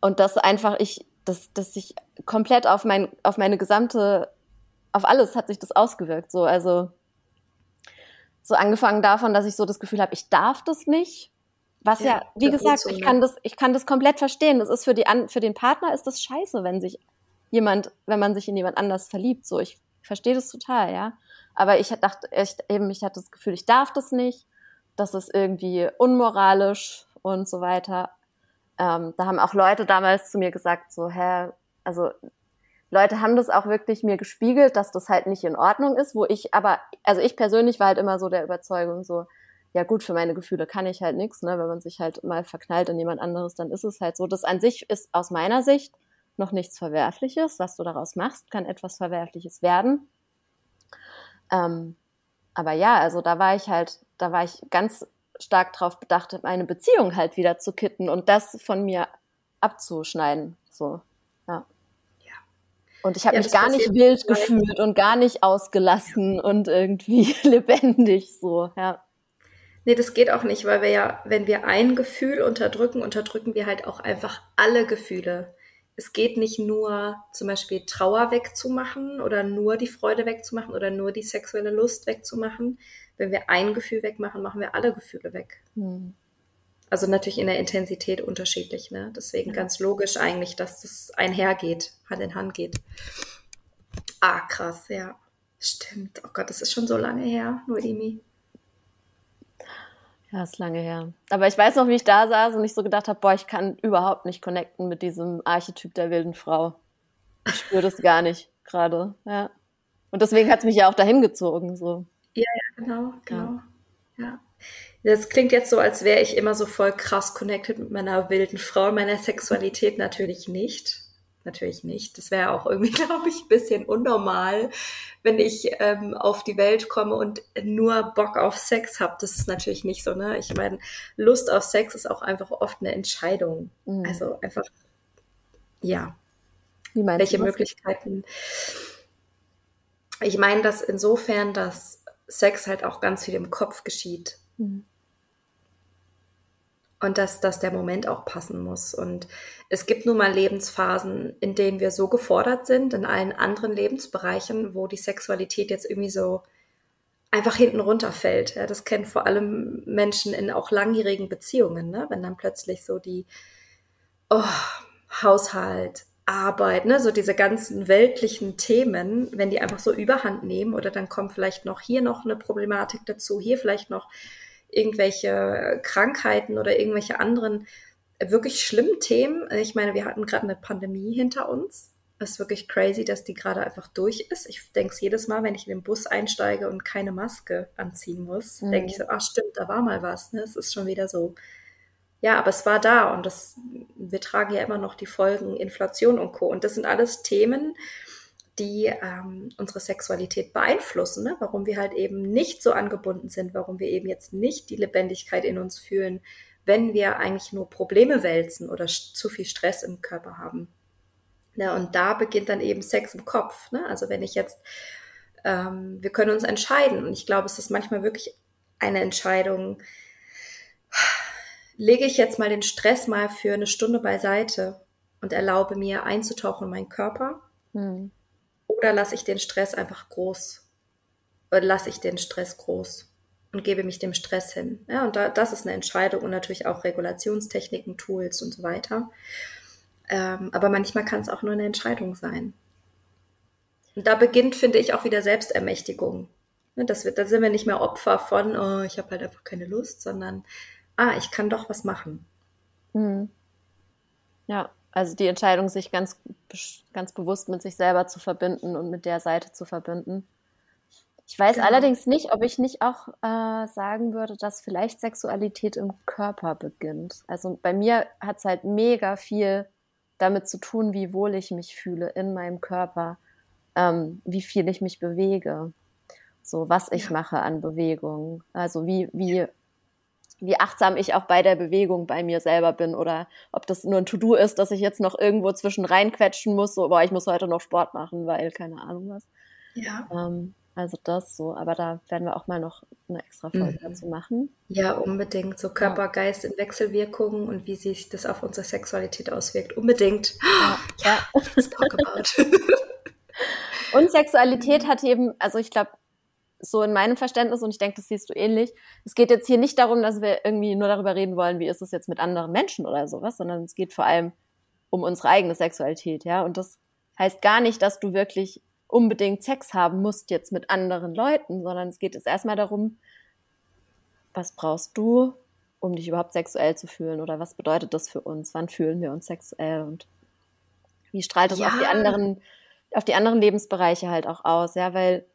Und das einfach ich, dass, dass ich komplett auf mein, auf meine gesamte, auf alles hat sich das ausgewirkt. So, also so angefangen davon, dass ich so das Gefühl habe, ich darf das nicht. Was ja, ja wie gesagt, ich kann das, ich kann das komplett verstehen. Das ist für die, für den Partner ist das scheiße, wenn sich jemand, wenn man sich in jemand anders verliebt. So, ich verstehe das total, ja. Aber ich dachte, ich, eben, ich hatte das Gefühl, ich darf das nicht. Das ist irgendwie unmoralisch und so weiter. Ähm, da haben auch Leute damals zu mir gesagt, so, hä, also Leute haben das auch wirklich mir gespiegelt, dass das halt nicht in Ordnung ist, wo ich aber, also ich persönlich war halt immer so der Überzeugung, so, ja gut, für meine Gefühle kann ich halt nichts, ne? Wenn man sich halt mal verknallt in jemand anderes, dann ist es halt so. Das an sich ist aus meiner Sicht noch nichts Verwerfliches. Was du daraus machst, kann etwas Verwerfliches werden. Ähm, aber ja, also da war ich halt, da war ich ganz stark drauf bedacht, meine Beziehung halt wieder zu kitten und das von mir abzuschneiden. So. Und ich habe ja, mich gar nicht wild gefühlt und gar nicht ausgelassen und irgendwie lebendig so, ja. Nee, das geht auch nicht, weil wir ja, wenn wir ein Gefühl unterdrücken, unterdrücken wir halt auch einfach alle Gefühle. Es geht nicht nur zum Beispiel Trauer wegzumachen oder nur die Freude wegzumachen oder nur die sexuelle Lust wegzumachen. Wenn wir ein Gefühl wegmachen, machen wir alle Gefühle weg. Hm. Also natürlich in der Intensität unterschiedlich. Ne? Deswegen ja. ganz logisch eigentlich, dass das einhergeht, Hand in Hand geht. Ah, krass, ja. Stimmt. Oh Gott, das ist schon so lange her, Noemi. Ja, ist lange her. Aber ich weiß noch, wie ich da saß und ich so gedacht habe, boah, ich kann überhaupt nicht connecten mit diesem Archetyp der wilden Frau. Ich spüre das gar nicht gerade, ja. Und deswegen hat es mich ja auch dahin gezogen, so. Ja, ja, genau, genau. Ja. ja. Das klingt jetzt so, als wäre ich immer so voll krass connected mit meiner wilden Frau, meiner Sexualität natürlich nicht natürlich nicht. Das wäre auch irgendwie, glaube ich, ein bisschen unnormal, wenn ich ähm, auf die Welt komme und nur Bock auf Sex habe. Das ist natürlich nicht so, ne? Ich meine, Lust auf Sex ist auch einfach oft eine Entscheidung. Mhm. Also einfach, ja. Wie meinst Welche du Möglichkeiten? Ich meine das insofern, dass Sex halt auch ganz viel im Kopf geschieht. Mhm und dass, dass der Moment auch passen muss. Und es gibt nun mal Lebensphasen, in denen wir so gefordert sind, in allen anderen Lebensbereichen, wo die Sexualität jetzt irgendwie so einfach hinten runterfällt. Ja, das kennen vor allem Menschen in auch langjährigen Beziehungen, ne? wenn dann plötzlich so die oh, Haushalt, Arbeit, ne, so diese ganzen weltlichen Themen, wenn die einfach so überhand nehmen oder dann kommt vielleicht noch hier noch eine Problematik dazu, hier vielleicht noch irgendwelche Krankheiten oder irgendwelche anderen wirklich schlimmen Themen. Ich meine, wir hatten gerade eine Pandemie hinter uns. Es ist wirklich crazy, dass die gerade einfach durch ist. Ich denke es jedes Mal, wenn ich in den Bus einsteige und keine Maske anziehen muss, mhm. denke ich so, ach stimmt, da war mal was. Ne? Es ist schon wieder so. Ja, aber es war da und das, wir tragen ja immer noch die Folgen Inflation und Co. Und das sind alles Themen, die ähm, unsere Sexualität beeinflussen, ne? warum wir halt eben nicht so angebunden sind, warum wir eben jetzt nicht die Lebendigkeit in uns fühlen, wenn wir eigentlich nur Probleme wälzen oder zu viel Stress im Körper haben. Ja, und da beginnt dann eben Sex im Kopf. Ne? Also wenn ich jetzt, ähm, wir können uns entscheiden und ich glaube, es ist manchmal wirklich eine Entscheidung, lege ich jetzt mal den Stress mal für eine Stunde beiseite und erlaube mir einzutauchen in meinen Körper. Hm oder lasse ich den Stress einfach groß? Oder lasse ich den Stress groß und gebe mich dem Stress hin? Ja, und da, das ist eine Entscheidung und natürlich auch Regulationstechniken, Tools und so weiter. Ähm, aber manchmal kann es auch nur eine Entscheidung sein. Und da beginnt, finde ich, auch wieder Selbstermächtigung. Ne, das wird, da sind wir nicht mehr Opfer von, oh, ich habe halt einfach keine Lust, sondern, ah, ich kann doch was machen. Mhm. Ja, also die Entscheidung, sich ganz, ganz bewusst mit sich selber zu verbinden und mit der Seite zu verbinden. Ich weiß genau. allerdings nicht, ob ich nicht auch äh, sagen würde, dass vielleicht Sexualität im Körper beginnt. Also bei mir hat es halt mega viel damit zu tun, wie wohl ich mich fühle in meinem Körper, ähm, wie viel ich mich bewege, so was ich ja. mache an Bewegung. Also wie, wie wie achtsam ich auch bei der Bewegung bei mir selber bin oder ob das nur ein To-Do ist, dass ich jetzt noch irgendwo zwischen reinquetschen muss, so, boah, ich muss heute noch Sport machen, weil keine Ahnung was. Ja. Ähm, also das so, aber da werden wir auch mal noch eine extra Folge mhm. dazu machen. Ja, unbedingt. So Körper, Geist in Wechselwirkungen und wie sich das auf unsere Sexualität auswirkt. Unbedingt. Ja, ja. let's talk about. und Sexualität hat eben, also ich glaube, so in meinem Verständnis, und ich denke, das siehst du ähnlich, es geht jetzt hier nicht darum, dass wir irgendwie nur darüber reden wollen, wie ist es jetzt mit anderen Menschen oder sowas, sondern es geht vor allem um unsere eigene Sexualität, ja. Und das heißt gar nicht, dass du wirklich unbedingt Sex haben musst jetzt mit anderen Leuten, sondern es geht jetzt erstmal darum, was brauchst du, um dich überhaupt sexuell zu fühlen oder was bedeutet das für uns? Wann fühlen wir uns sexuell und wie strahlt das ja. auf die anderen, auf die anderen Lebensbereiche halt auch aus, ja, weil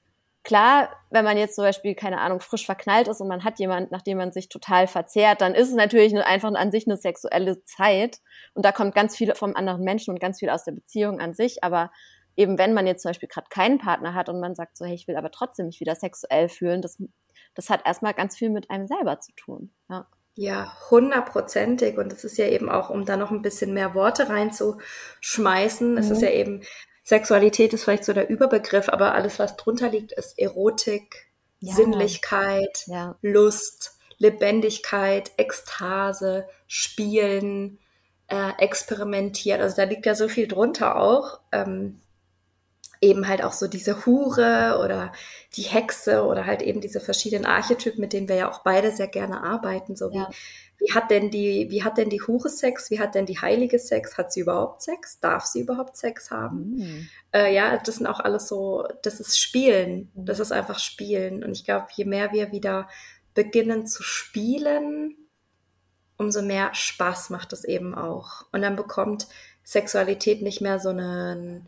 Klar, wenn man jetzt zum Beispiel, keine Ahnung, frisch verknallt ist und man hat jemand, nachdem man sich total verzehrt, dann ist es natürlich einfach an sich eine sexuelle Zeit. Und da kommt ganz viel vom anderen Menschen und ganz viel aus der Beziehung an sich. Aber eben wenn man jetzt zum Beispiel gerade keinen Partner hat und man sagt so, hey, ich will aber trotzdem mich wieder sexuell fühlen, das, das hat erstmal ganz viel mit einem selber zu tun. Ja. Ja, hundertprozentig. Und es ist ja eben auch, um da noch ein bisschen mehr Worte reinzuschmeißen, mhm. es ist mhm. ja eben Sexualität ist vielleicht so der Überbegriff, aber alles, was drunter liegt, ist Erotik, ja. Sinnlichkeit, ja. Lust, Lebendigkeit, Ekstase, Spielen, äh, experimentieren. Also da liegt ja so viel drunter auch. Ähm, eben halt auch so diese Hure oder die Hexe oder halt eben diese verschiedenen Archetypen, mit denen wir ja auch beide sehr gerne arbeiten, so ja. Wie hat denn die, wie hat denn die Hure Sex? Wie hat denn die Heilige Sex? Hat sie überhaupt Sex? Darf sie überhaupt Sex haben? Mhm. Äh, ja, das sind auch alles so, das ist Spielen. Mhm. Das ist einfach Spielen. Und ich glaube, je mehr wir wieder beginnen zu spielen, umso mehr Spaß macht es eben auch. Und dann bekommt Sexualität nicht mehr so einen,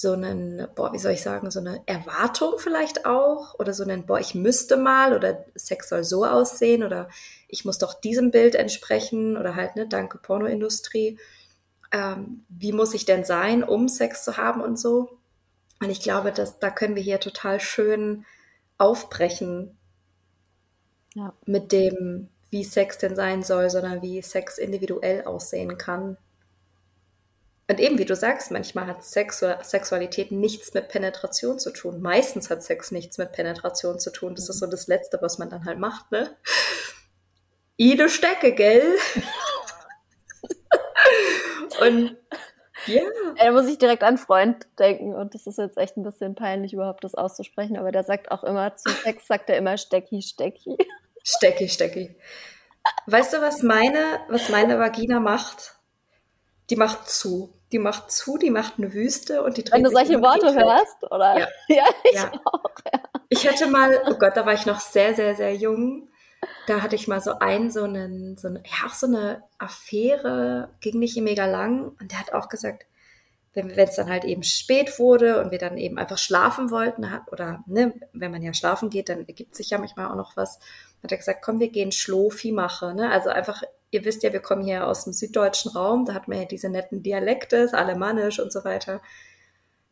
so einen, boah, wie soll ich sagen, so eine Erwartung vielleicht auch oder so einen, boah, ich müsste mal oder Sex soll so aussehen oder ich muss doch diesem Bild entsprechen oder halt, ne, danke Pornoindustrie. Ähm, wie muss ich denn sein, um Sex zu haben und so? Und ich glaube, dass da können wir hier total schön aufbrechen ja. mit dem, wie Sex denn sein soll, sondern wie Sex individuell aussehen kann. Und eben, wie du sagst, manchmal hat Sex oder Sexualität nichts mit Penetration zu tun. Meistens hat Sex nichts mit Penetration zu tun. Das ist so das Letzte, was man dann halt macht, ne? Ide Stecke, gell? und ja. Da muss ich direkt an Freund denken und das ist jetzt echt ein bisschen peinlich, überhaupt das auszusprechen, aber der sagt auch immer, zu Sex sagt er immer Stecki, Stecki. Stecki, Stecki. Weißt du, was meine, was meine Vagina macht? Die macht zu die macht zu, die macht eine Wüste und die dreht Wenn du solche Worte hörst, oder? Ja, ja ich ja. auch. Ja. Ich hatte mal, oh Gott, da war ich noch sehr, sehr, sehr jung. Da hatte ich mal so einen, so einen, so eine, ja, auch so eine Affäre, ging nicht mega lang. Und der hat auch gesagt, wenn es dann halt eben spät wurde und wir dann eben einfach schlafen wollten, oder ne, wenn man ja schlafen geht, dann ergibt sich ja manchmal auch noch was, hat er gesagt, komm, wir gehen Schlofi machen. Ne? Also einfach ihr wisst ja, wir kommen hier aus dem süddeutschen Raum, da hat man ja diese netten Dialekte, Alemannisch und so weiter.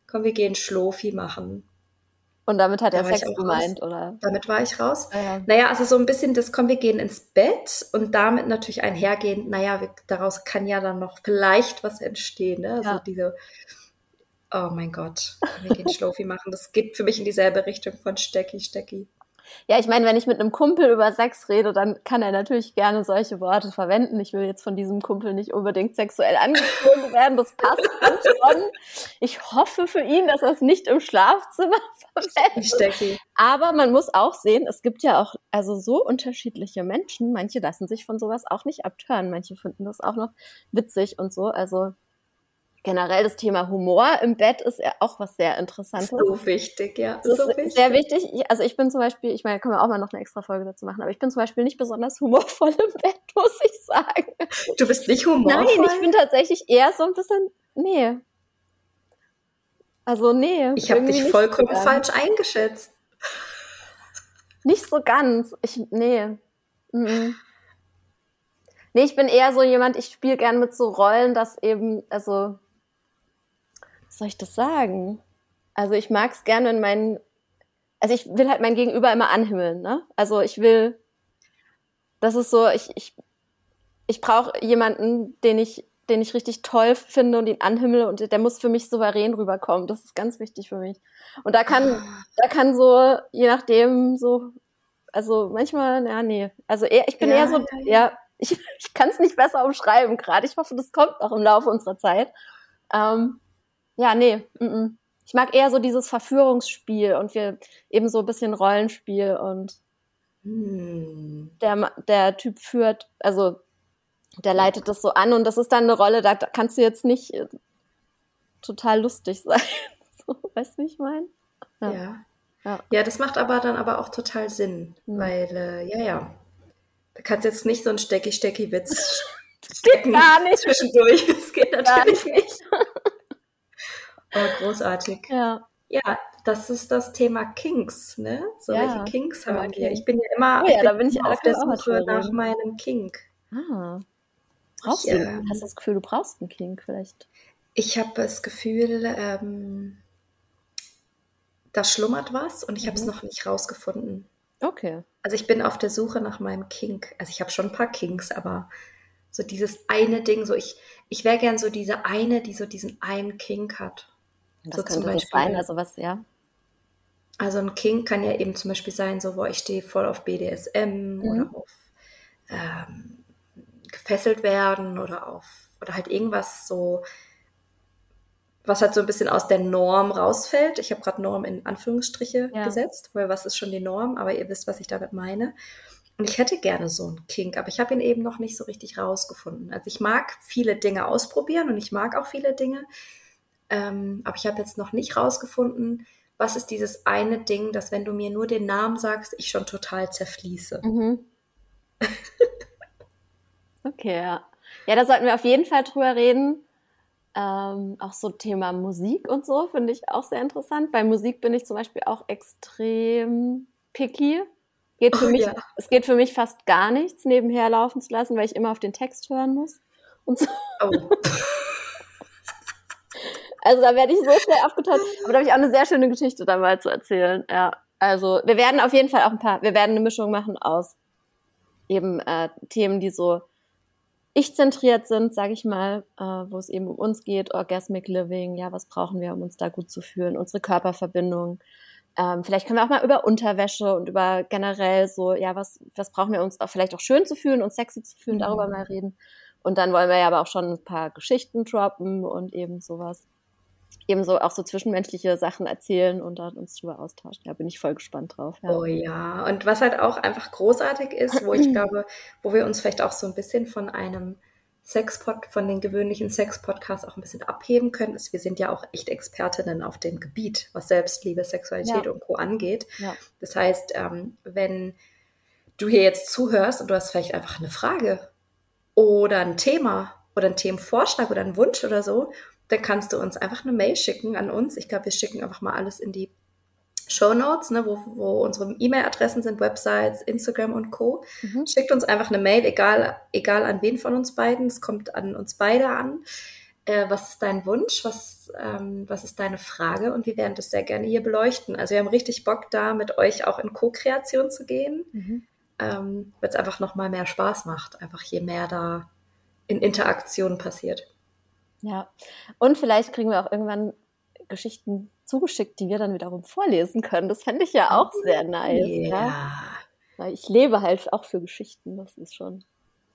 Komm, wir gehen Schlofi machen. Und damit hat da er Sex gemeint, raus. oder? Damit war ich raus. Ah, ja. Naja, also so ein bisschen das, komm, wir gehen ins Bett und damit natürlich einhergehend, naja, wir, daraus kann ja dann noch vielleicht was entstehen, ne? Also ja. diese, oh mein Gott, wir gehen Schlofi machen. Das geht für mich in dieselbe Richtung von Stecki, Stecki. Ja, ich meine, wenn ich mit einem Kumpel über Sex rede, dann kann er natürlich gerne solche Worte verwenden. Ich will jetzt von diesem Kumpel nicht unbedingt sexuell angezogen werden. Das passt dann schon. Ich hoffe für ihn, dass er es nicht im Schlafzimmer verwendet. Aber man muss auch sehen, es gibt ja auch also so unterschiedliche Menschen. Manche lassen sich von sowas auch nicht abtören. Manche finden das auch noch witzig und so. Also generell das Thema Humor im Bett ist ja auch was sehr Interessantes. So wichtig, ja. So wichtig. sehr wichtig. Also ich bin zum Beispiel, ich meine, können wir auch mal noch eine extra Folge dazu machen, aber ich bin zum Beispiel nicht besonders humorvoll im Bett, muss ich sagen. Du bist nicht humorvoll? Nein, ich bin tatsächlich eher so ein bisschen, nee. Also nee. Ich habe dich vollkommen so falsch eingeschätzt. Nicht so ganz. Ich, nee. Mm Nee, ich bin eher so jemand, ich spiele gern mit so Rollen, dass eben, also soll ich das sagen? Also ich mag es gerne, wenn mein, also ich will halt mein Gegenüber immer anhimmeln, ne? Also ich will, das ist so, ich, ich, ich brauche jemanden, den ich, den ich richtig toll finde und ihn anhimmel und der muss für mich souverän rüberkommen. Das ist ganz wichtig für mich. Und da kann, da kann so, je nachdem, so, also manchmal, ja, nee. Also eher, ich bin ja, eher so, ja, ja ich, ich kann es nicht besser umschreiben gerade. Ich hoffe, das kommt noch im Laufe unserer Zeit. Ähm, ja, nee. M -m. Ich mag eher so dieses Verführungsspiel und wir eben so ein bisschen Rollenspiel und hm. der, der Typ führt, also der leitet das so an und das ist dann eine Rolle, da kannst du jetzt nicht äh, total lustig sein. so, weißt du, wie ich meine? Ja. ja. ja. Ja. das macht aber dann aber auch total Sinn, mhm. weil, äh, ja, ja. Da kannst jetzt nicht so einen Stecki-Stecki-Witz stecken gar nicht. zwischendurch. Das geht natürlich nicht. Oh, großartig. Ja. Ja, das ist das Thema Kinks, ne? So ja. welche Kinks haben okay. wir. Ich bin ja immer oh, ja, da bin ich auf der Suche nach meinem Kink. Ah. Brauchst ich, du, äh, hast du das Gefühl, du brauchst einen Kink vielleicht? Ich habe das Gefühl, ähm, da schlummert was und ich mhm. habe es noch nicht rausgefunden. Okay. Also ich bin auf der Suche nach meinem Kink. Also ich habe schon ein paar Kinks, aber so dieses eine Ding, so ich, ich wäre gern so diese eine, die so diesen einen Kink hat. Was so könnte das sein? Also was, ja? Also ein Kink kann ja eben zum Beispiel sein, so wo ich stehe voll auf BDSM mhm. oder auf ähm, gefesselt werden oder auf oder halt irgendwas so, was halt so ein bisschen aus der Norm rausfällt. Ich habe gerade Norm in Anführungsstriche ja. gesetzt, weil was ist schon die Norm, aber ihr wisst, was ich damit meine. Und ich hätte gerne so einen Kink, aber ich habe ihn eben noch nicht so richtig rausgefunden. Also ich mag viele Dinge ausprobieren und ich mag auch viele Dinge, ähm, aber ich habe jetzt noch nicht rausgefunden, was ist dieses eine Ding, dass wenn du mir nur den Namen sagst, ich schon total zerfließe. Mhm. okay, ja. Ja, da sollten wir auf jeden Fall drüber reden. Ähm, auch so Thema Musik und so finde ich auch sehr interessant. Bei Musik bin ich zum Beispiel auch extrem picky. Geht für oh, mich, ja. Es geht für mich fast gar nichts, nebenher laufen zu lassen, weil ich immer auf den Text hören muss. Und so. Oh. also da werde ich so schnell abgetan. Aber da habe ich auch eine sehr schöne Geschichte dabei zu erzählen. Ja. Also wir werden auf jeden Fall auch ein paar, wir werden eine Mischung machen aus eben äh, Themen, die so ich-zentriert sind, sage ich mal, äh, wo es eben um uns geht, Orgasmic Living, ja, was brauchen wir, um uns da gut zu fühlen, unsere Körperverbindung. Ähm, vielleicht können wir auch mal über Unterwäsche und über generell so, ja, was, was brauchen wir uns auch vielleicht auch schön zu fühlen und sexy zu fühlen, darüber mhm. mal reden. Und dann wollen wir ja aber auch schon ein paar Geschichten droppen und eben sowas ebenso auch so zwischenmenschliche Sachen erzählen und dann uns drüber austauschen. Da bin ich voll gespannt drauf. Ja. Oh ja, und was halt auch einfach großartig ist, wo ich glaube, wo wir uns vielleicht auch so ein bisschen von einem Sexpod, von den gewöhnlichen Sex-Podcasts auch ein bisschen abheben können, ist, wir sind ja auch echt Expertinnen auf dem Gebiet, was Selbstliebe, Sexualität ja. und Co. angeht. Ja. Das heißt, ähm, wenn du hier jetzt zuhörst und du hast vielleicht einfach eine Frage oder ein Thema oder einen Themenvorschlag oder einen Wunsch oder so, dann kannst du uns einfach eine Mail schicken an uns. Ich glaube, wir schicken einfach mal alles in die Show Notes, ne, wo, wo unsere E-Mail-Adressen sind, Websites, Instagram und Co. Mhm. Schickt uns einfach eine Mail, egal, egal an wen von uns beiden. Es kommt an uns beide an. Äh, was ist dein Wunsch? Was, ähm, was ist deine Frage? Und wir werden das sehr gerne hier beleuchten. Also wir haben richtig Bock da, mit euch auch in Co-Kreation zu gehen, mhm. ähm, weil es einfach nochmal mehr Spaß macht, einfach je mehr da in Interaktion passiert. Ja, und vielleicht kriegen wir auch irgendwann Geschichten zugeschickt, die wir dann wiederum vorlesen können. Das fände ich ja auch sehr nice. Ja. ja. Ich lebe halt auch für Geschichten, das ist schon.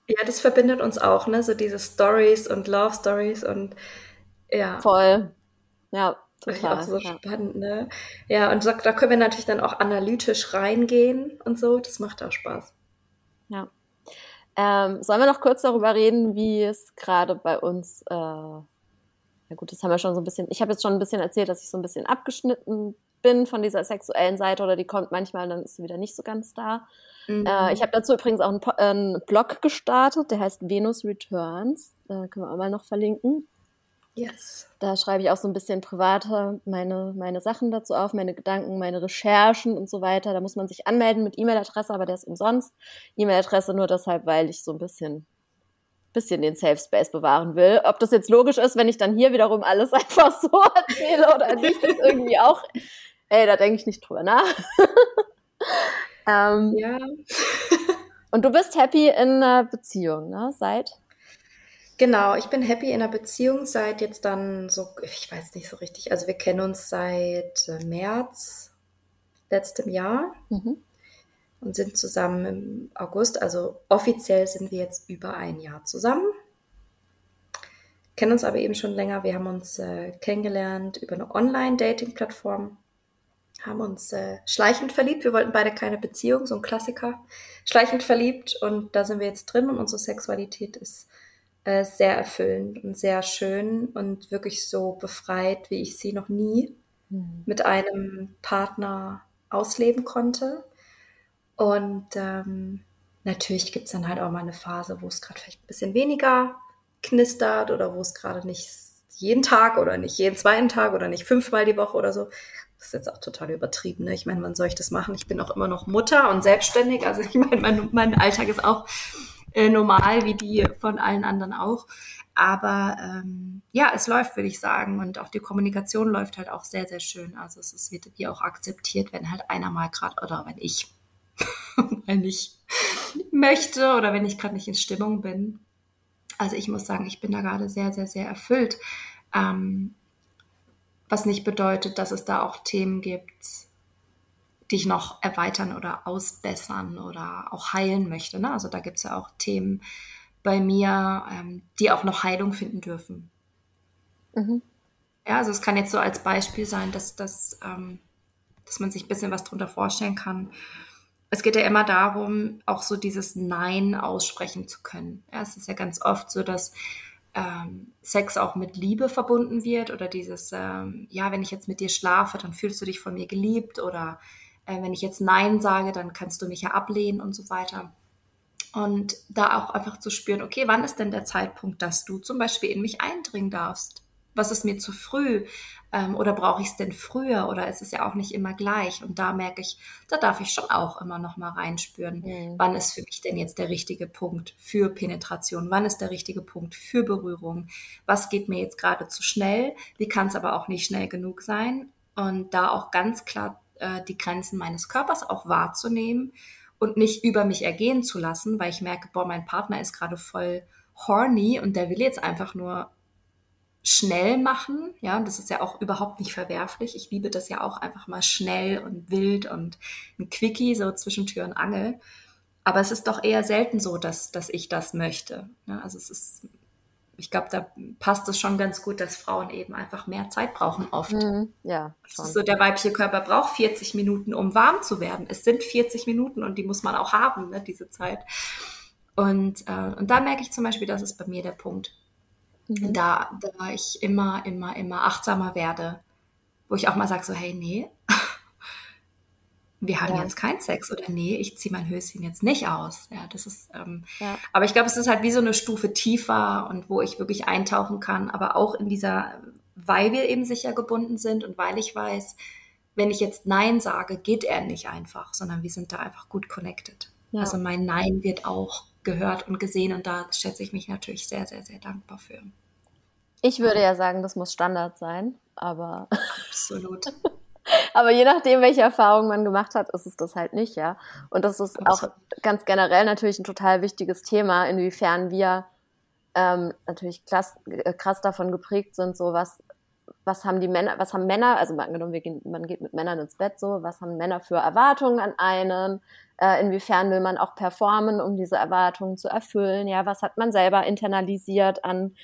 Ja, das verbindet uns auch, ne? So diese Stories und Love Stories und ja. Voll. Ja, total. Auch so ja. spannend, ne? Ja, und so, da können wir natürlich dann auch analytisch reingehen und so. Das macht auch Spaß. Ja. Ähm, sollen wir noch kurz darüber reden, wie es gerade bei uns, äh, ja gut, das haben wir schon so ein bisschen, ich habe jetzt schon ein bisschen erzählt, dass ich so ein bisschen abgeschnitten bin von dieser sexuellen Seite oder die kommt manchmal, dann ist sie wieder nicht so ganz da. Mhm. Äh, ich habe dazu übrigens auch einen, einen, Blog gestartet, der heißt Venus Returns, äh, können wir auch mal noch verlinken. Yes. Da schreibe ich auch so ein bisschen private meine, meine Sachen dazu auf, meine Gedanken, meine Recherchen und so weiter. Da muss man sich anmelden mit E-Mail-Adresse, aber der ist umsonst. E-Mail-Adresse nur deshalb, weil ich so ein bisschen, bisschen den Safe Space bewahren will. Ob das jetzt logisch ist, wenn ich dann hier wiederum alles einfach so erzähle oder nicht, ist irgendwie auch, ey, da denke ich nicht drüber nach. ähm, ja. und du bist happy in einer Beziehung, ne? Seit? Genau, ich bin happy in einer Beziehung seit jetzt dann so, ich weiß nicht so richtig, also wir kennen uns seit äh, März letztem Jahr mhm. und sind zusammen im August, also offiziell sind wir jetzt über ein Jahr zusammen. Kennen uns aber eben schon länger. Wir haben uns äh, kennengelernt über eine Online-Dating-Plattform, haben uns äh, schleichend verliebt. Wir wollten beide keine Beziehung, so ein Klassiker. Schleichend verliebt und da sind wir jetzt drin und unsere Sexualität ist äh, sehr erfüllend und sehr schön und wirklich so befreit, wie ich sie noch nie mhm. mit einem Partner ausleben konnte. Und ähm, natürlich gibt es dann halt auch mal eine Phase, wo es gerade vielleicht ein bisschen weniger knistert oder wo es gerade nicht jeden Tag oder nicht jeden zweiten Tag oder nicht fünfmal die Woche oder so. Das ist jetzt auch total übertrieben. Ne? Ich meine, wann soll ich das machen? Ich bin auch immer noch Mutter und selbstständig. Also ich meine, mein, mein Alltag ist auch äh, normal wie die von allen anderen auch. Aber ähm, ja, es läuft, würde ich sagen. Und auch die Kommunikation läuft halt auch sehr, sehr schön. Also es ist, wird hier auch akzeptiert, wenn halt einer mal gerade oder wenn ich mal nicht möchte oder wenn ich gerade nicht in Stimmung bin. Also ich muss sagen, ich bin da gerade sehr, sehr, sehr erfüllt. Ähm, was nicht bedeutet, dass es da auch Themen gibt, die ich noch erweitern oder ausbessern oder auch heilen möchte. Ne? Also da gibt es ja auch Themen bei mir, ähm, die auch noch Heilung finden dürfen. Mhm. Ja, also es kann jetzt so als Beispiel sein, dass, dass, ähm, dass man sich ein bisschen was darunter vorstellen kann. Es geht ja immer darum, auch so dieses Nein aussprechen zu können. Ja, es ist ja ganz oft so, dass ähm, Sex auch mit Liebe verbunden wird oder dieses, ähm, ja, wenn ich jetzt mit dir schlafe, dann fühlst du dich von mir geliebt oder äh, wenn ich jetzt Nein sage, dann kannst du mich ja ablehnen und so weiter. Und da auch einfach zu spüren, okay, wann ist denn der Zeitpunkt, dass du zum Beispiel in mich eindringen darfst? Was ist mir zu früh? Ähm, oder brauche ich es denn früher? Oder ist es ja auch nicht immer gleich? Und da merke ich, da darf ich schon auch immer noch mal reinspüren, mhm. wann ist für mich denn jetzt der richtige Punkt für Penetration? Wann ist der richtige Punkt für Berührung? Was geht mir jetzt gerade zu schnell? Wie kann es aber auch nicht schnell genug sein? Und da auch ganz klar äh, die Grenzen meines Körpers auch wahrzunehmen und nicht über mich ergehen zu lassen, weil ich merke, boah, mein Partner ist gerade voll horny und der will jetzt einfach nur schnell machen. Ja, und das ist ja auch überhaupt nicht verwerflich. Ich liebe das ja auch einfach mal schnell und wild und ein Quickie so zwischen Tür und Angel. Aber es ist doch eher selten so, dass, dass ich das möchte. Ja, also es ist ich glaube, da passt es schon ganz gut, dass Frauen eben einfach mehr Zeit brauchen oft. Mhm, ja, schon. So der weibliche Körper braucht 40 Minuten, um warm zu werden. Es sind 40 Minuten und die muss man auch haben, ne, diese Zeit. Und, äh, und da merke ich zum Beispiel, das ist bei mir der Punkt. Mhm. Da, da ich immer, immer, immer achtsamer werde, wo ich auch mal sage so, hey, nee, wir haben ja. jetzt keinen Sex oder nee, ich ziehe mein Höschen jetzt nicht aus. Ja, das ist, ähm, ja. aber ich glaube, es ist halt wie so eine Stufe tiefer und wo ich wirklich eintauchen kann, aber auch in dieser, weil wir eben sicher gebunden sind und weil ich weiß, wenn ich jetzt Nein sage, geht er nicht einfach, sondern wir sind da einfach gut connected. Ja. Also mein Nein wird auch gehört und gesehen und da schätze ich mich natürlich sehr, sehr, sehr dankbar für. Ich würde ja sagen, das muss Standard sein, aber. Absolut. Aber je nachdem, welche Erfahrungen man gemacht hat, ist es das halt nicht, ja. Und das ist auch ganz generell natürlich ein total wichtiges Thema, inwiefern wir ähm, natürlich krass, äh, krass davon geprägt sind, so was, was haben die Männer, was haben Männer, also angenommen, gehen, man geht mit Männern ins Bett so, was haben Männer für Erwartungen an einen, äh, inwiefern will man auch performen, um diese Erwartungen zu erfüllen, ja, was hat man selber internalisiert an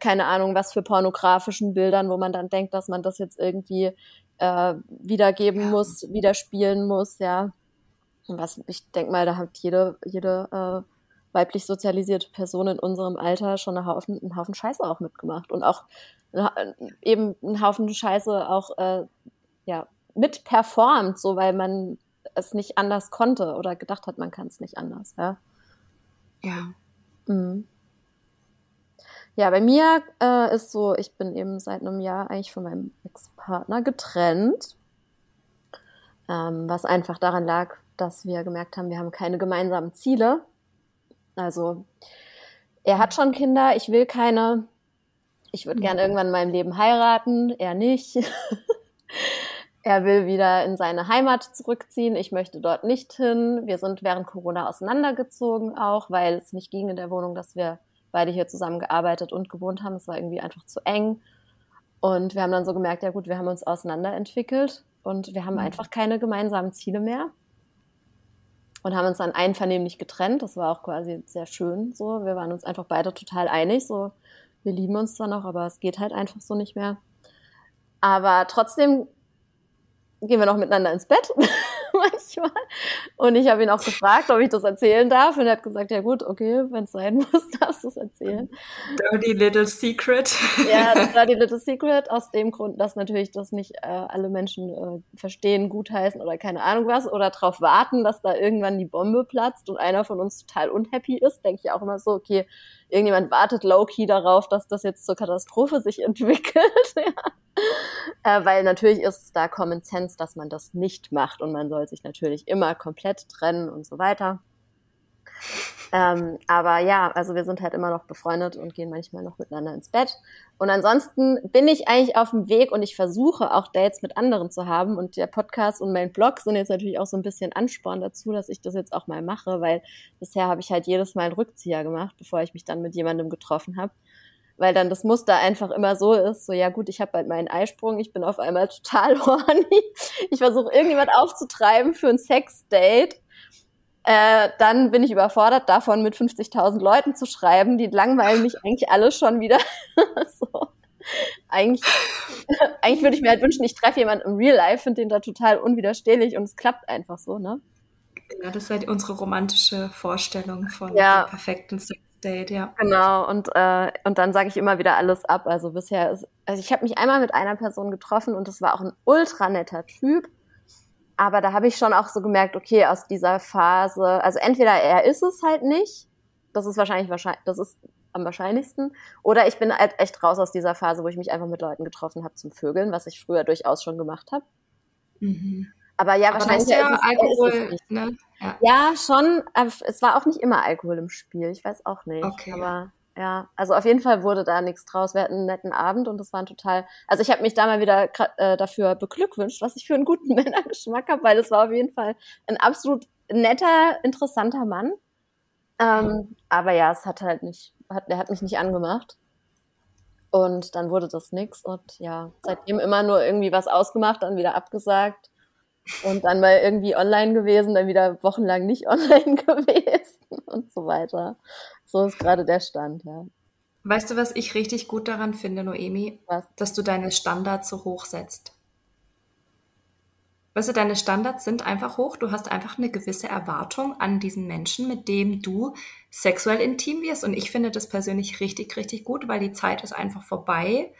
keine Ahnung, was für pornografischen Bildern, wo man dann denkt, dass man das jetzt irgendwie äh, wiedergeben ja. muss, widerspielen muss, ja. Und was ich denke mal, da hat jede, jede äh, weiblich sozialisierte Person in unserem Alter schon einen Haufen, einen Haufen Scheiße auch mitgemacht und auch eben einen Haufen Scheiße auch äh, ja, mitperformt, so weil man es nicht anders konnte oder gedacht hat, man kann es nicht anders, ja. Ja. Mhm. Ja, bei mir äh, ist so, ich bin eben seit einem Jahr eigentlich von meinem Ex-Partner getrennt. Ähm, was einfach daran lag, dass wir gemerkt haben, wir haben keine gemeinsamen Ziele. Also, er hat schon Kinder, ich will keine. Ich würde gern irgendwann in meinem Leben heiraten, er nicht. er will wieder in seine Heimat zurückziehen. Ich möchte dort nicht hin. Wir sind während Corona auseinandergezogen auch, weil es nicht ging in der Wohnung, dass wir beide hier zusammen gearbeitet und gewohnt haben. Es war irgendwie einfach zu eng. Und wir haben dann so gemerkt, ja gut, wir haben uns auseinanderentwickelt und wir haben mhm. einfach keine gemeinsamen Ziele mehr. Und haben uns dann einvernehmlich getrennt. Das war auch quasi sehr schön so. Wir waren uns einfach beide total einig. So, wir lieben uns zwar noch, aber es geht halt einfach so nicht mehr. Aber trotzdem gehen wir noch miteinander ins Bett. manchmal. Und ich habe ihn auch gefragt, ob ich das erzählen darf. Und er hat gesagt, ja gut, okay, wenn es sein muss, darfst du es erzählen. Dirty Little Secret. Ja, Dirty Little Secret, aus dem Grund, dass natürlich das nicht äh, alle Menschen äh, verstehen, gutheißen oder keine Ahnung was oder darauf warten, dass da irgendwann die Bombe platzt und einer von uns total unhappy ist, denke ich auch immer so, okay, irgendjemand wartet low-key darauf, dass das jetzt zur Katastrophe sich entwickelt. ja. Äh, weil natürlich ist da Common Sense, dass man das nicht macht und man soll sich natürlich immer komplett trennen und so weiter. Ähm, aber ja, also wir sind halt immer noch befreundet und gehen manchmal noch miteinander ins Bett. Und ansonsten bin ich eigentlich auf dem Weg und ich versuche auch Dates mit anderen zu haben. Und der Podcast und mein Blog sind jetzt natürlich auch so ein bisschen Ansporn dazu, dass ich das jetzt auch mal mache, weil bisher habe ich halt jedes Mal einen Rückzieher gemacht, bevor ich mich dann mit jemandem getroffen habe. Weil dann das Muster einfach immer so ist, so ja gut, ich habe bald meinen Eisprung, ich bin auf einmal total horny, ich versuche irgendjemand aufzutreiben für ein Sexdate, äh, dann bin ich überfordert davon, mit 50.000 Leuten zu schreiben, die langweilen mich eigentlich alle schon wieder. so. Eigentlich, eigentlich würde ich mir halt wünschen, ich treffe jemanden im Real Life, finde den da total unwiderstehlich und es klappt einfach so, ne? Ja, das ist halt unsere romantische Vorstellung von ja. perfekten Sex Date, ja. Genau, und, äh, und dann sage ich immer wieder alles ab. Also bisher ist, also ich habe mich einmal mit einer Person getroffen und das war auch ein ultra netter Typ. Aber da habe ich schon auch so gemerkt, okay, aus dieser Phase, also entweder er ist es halt nicht, das ist wahrscheinlich wahrscheinlich, das ist am wahrscheinlichsten, oder ich bin halt echt raus aus dieser Phase, wo ich mich einfach mit Leuten getroffen habe zum Vögeln, was ich früher durchaus schon gemacht habe. Mhm. Aber ja, aber wahrscheinlich. Ja ist Alkohol, ist ne? Ja. ja. schon. es war auch nicht immer Alkohol im Spiel. Ich weiß auch nicht. Okay. Aber ja, also auf jeden Fall wurde da nichts draus. Wir hatten einen netten Abend und es war ein total. Also ich habe mich da mal wieder äh, dafür beglückwünscht, was ich für einen guten Männergeschmack habe, weil es war auf jeden Fall ein absolut netter, interessanter Mann. Ähm, aber ja, es hat halt nicht, hat, der hat mich nicht angemacht. Und dann wurde das nix und ja, seitdem immer nur irgendwie was ausgemacht, dann wieder abgesagt und dann mal irgendwie online gewesen, dann wieder wochenlang nicht online gewesen und so weiter. So ist gerade der Stand, ja. Weißt du, was ich richtig gut daran finde, Noemi? Was? Dass du deine Standards so hoch setzt. Weißt du, deine Standards sind einfach hoch. Du hast einfach eine gewisse Erwartung an diesen Menschen, mit dem du sexuell intim wirst. Und ich finde das persönlich richtig, richtig gut, weil die Zeit ist einfach vorbei,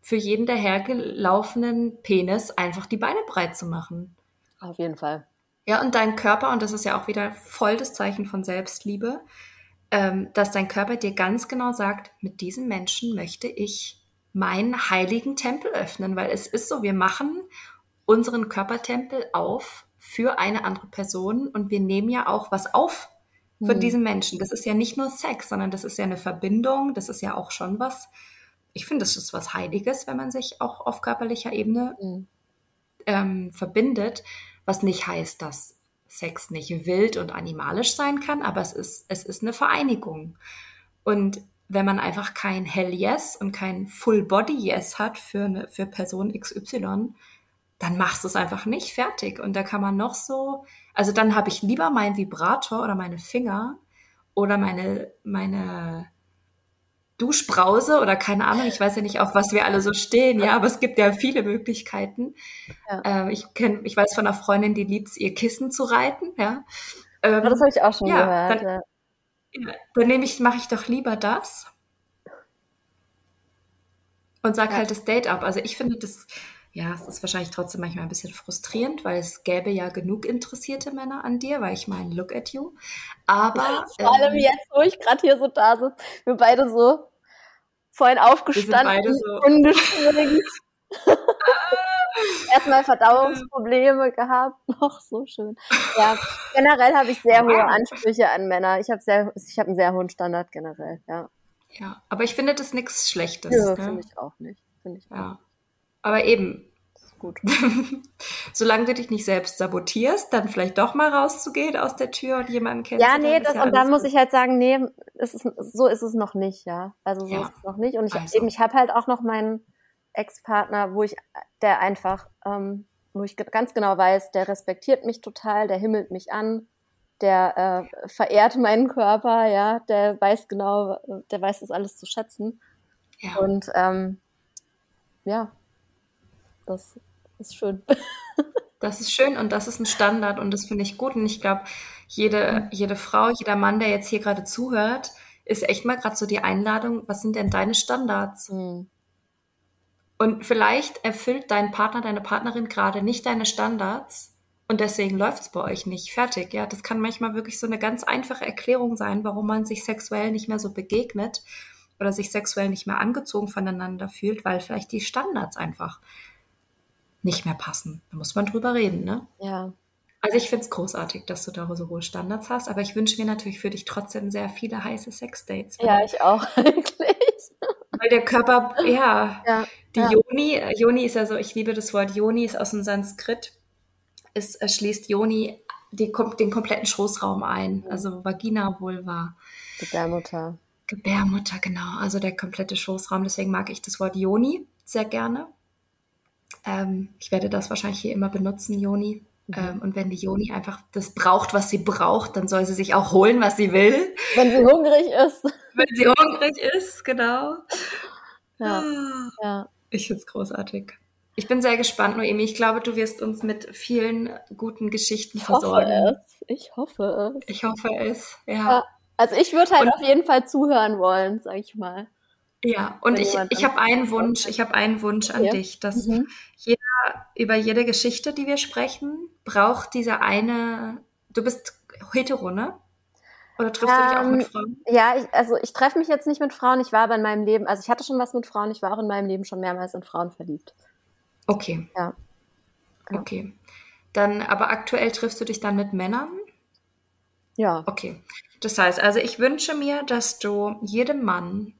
für jeden dahergelaufenen Penis einfach die Beine breit zu machen. Auf jeden Fall. Ja, und dein Körper, und das ist ja auch wieder voll das Zeichen von Selbstliebe, ähm, dass dein Körper dir ganz genau sagt, mit diesem Menschen möchte ich meinen heiligen Tempel öffnen, weil es ist so, wir machen unseren Körpertempel auf für eine andere Person und wir nehmen ja auch was auf von hm. diesem Menschen. Das ist ja nicht nur Sex, sondern das ist ja eine Verbindung, das ist ja auch schon was. Ich finde, das ist was Heiliges, wenn man sich auch auf körperlicher Ebene hm. ähm, verbindet. Was nicht heißt, dass Sex nicht wild und animalisch sein kann, aber es ist, es ist eine Vereinigung. Und wenn man einfach kein Hell Yes und kein Full Body Yes hat für, eine, für Person XY, dann machst du es einfach nicht fertig. Und da kann man noch so, also dann habe ich lieber meinen Vibrator oder meine Finger oder meine, meine Duschbrause oder keine Ahnung, ich weiß ja nicht, auf was wir alle so stehen, ja, aber es gibt ja viele Möglichkeiten. Ja. Äh, ich kenn, ich weiß von einer Freundin, die liebt es, ihr Kissen zu reiten, ja. Ähm, das habe ich auch schon ja, gehört. Dann, ja. dann nehme ich, mache ich doch lieber das und sag halt das Date ab. Also ich finde das, ja, es ist wahrscheinlich trotzdem manchmal ein bisschen frustrierend, weil es gäbe ja genug interessierte Männer an dir, weil ich meine, look at you. Aber. Vor allem ähm, jetzt, wo ich gerade hier so da sitze, wir beide so vorhin aufgestanden, so Erstmal Verdauungsprobleme gehabt, noch so schön. Ja, generell habe ich sehr hohe Ansprüche an Männer. Ich habe sehr, ich habe einen sehr hohen Standard generell, ja. Ja, aber ich finde das nichts Schlechtes. Ja, ne? finde ich auch nicht. Finde ich auch. Ja. Aber eben, gut. Solange du dich nicht selbst sabotierst, dann vielleicht doch mal rauszugehen aus der Tür und jemanden kennenzulernen. Ja, nee, das, ja und dann muss ich halt sagen, nee, ist, so ist es noch nicht, ja. Also so ja. ist es noch nicht. Und ich also. eben, ich habe halt auch noch meinen Ex-Partner, wo ich, der einfach, ähm, wo ich ganz genau weiß, der respektiert mich total, der himmelt mich an, der äh, verehrt meinen Körper, ja, der weiß genau, der weiß das alles zu schätzen. Ja. Und ähm, ja, das ist schön. Das ist schön und das ist ein Standard und das finde ich gut. Und ich glaube, jede, jede Frau, jeder Mann, der jetzt hier gerade zuhört, ist echt mal gerade so die Einladung, was sind denn deine Standards? Mhm. Und vielleicht erfüllt dein Partner, deine Partnerin gerade nicht deine Standards und deswegen läuft es bei euch nicht. Fertig. Ja, das kann manchmal wirklich so eine ganz einfache Erklärung sein, warum man sich sexuell nicht mehr so begegnet oder sich sexuell nicht mehr angezogen voneinander fühlt, weil vielleicht die Standards einfach nicht mehr passen. Da muss man drüber reden, ne? Ja. Also ich finde es großartig, dass du da so hohe Standards hast, aber ich wünsche mir natürlich für dich trotzdem sehr viele heiße Sexdates. Ja, ich auch eigentlich. Weil der Körper, ja, ja die ja. Joni, Joni ist ja so, ich liebe das Wort Joni, ist aus dem Sanskrit. Es schließt Joni die, den kompletten Schoßraum ein, also Vagina, Vulva. Gebärmutter. Gebärmutter, genau. Also der komplette Schoßraum. Deswegen mag ich das Wort Joni sehr gerne. Ähm, ich werde das wahrscheinlich hier immer benutzen, Joni. Mhm. Ähm, und wenn die Joni einfach das braucht, was sie braucht, dann soll sie sich auch holen, was sie will. Wenn sie hungrig ist. Wenn sie hungrig ist, genau. Ja. Ah. ja. Ich finde es großartig. Ich bin sehr gespannt, Noemi. Ich glaube, du wirst uns mit vielen guten Geschichten ich versorgen. Hoffe es. Ich hoffe es. Ich hoffe es, ja. ja. Also ich würde halt und, auf jeden Fall zuhören wollen, sag ich mal. Ja, und ich, ich habe einen Wunsch, ich habe einen Wunsch an ja. dich, dass mhm. jeder über jede Geschichte, die wir sprechen, braucht diese eine, du bist hetero, ne? Oder triffst ähm, du dich auch mit ähm, Frauen? Ja, ich, also ich treffe mich jetzt nicht mit Frauen, ich war aber in meinem Leben, also ich hatte schon was mit Frauen, ich war auch in meinem Leben schon mehrmals in Frauen verliebt. Okay. Ja. ja. Okay. Dann, aber aktuell triffst du dich dann mit Männern? Ja. Okay. Das heißt, also ich wünsche mir, dass du jedem Mann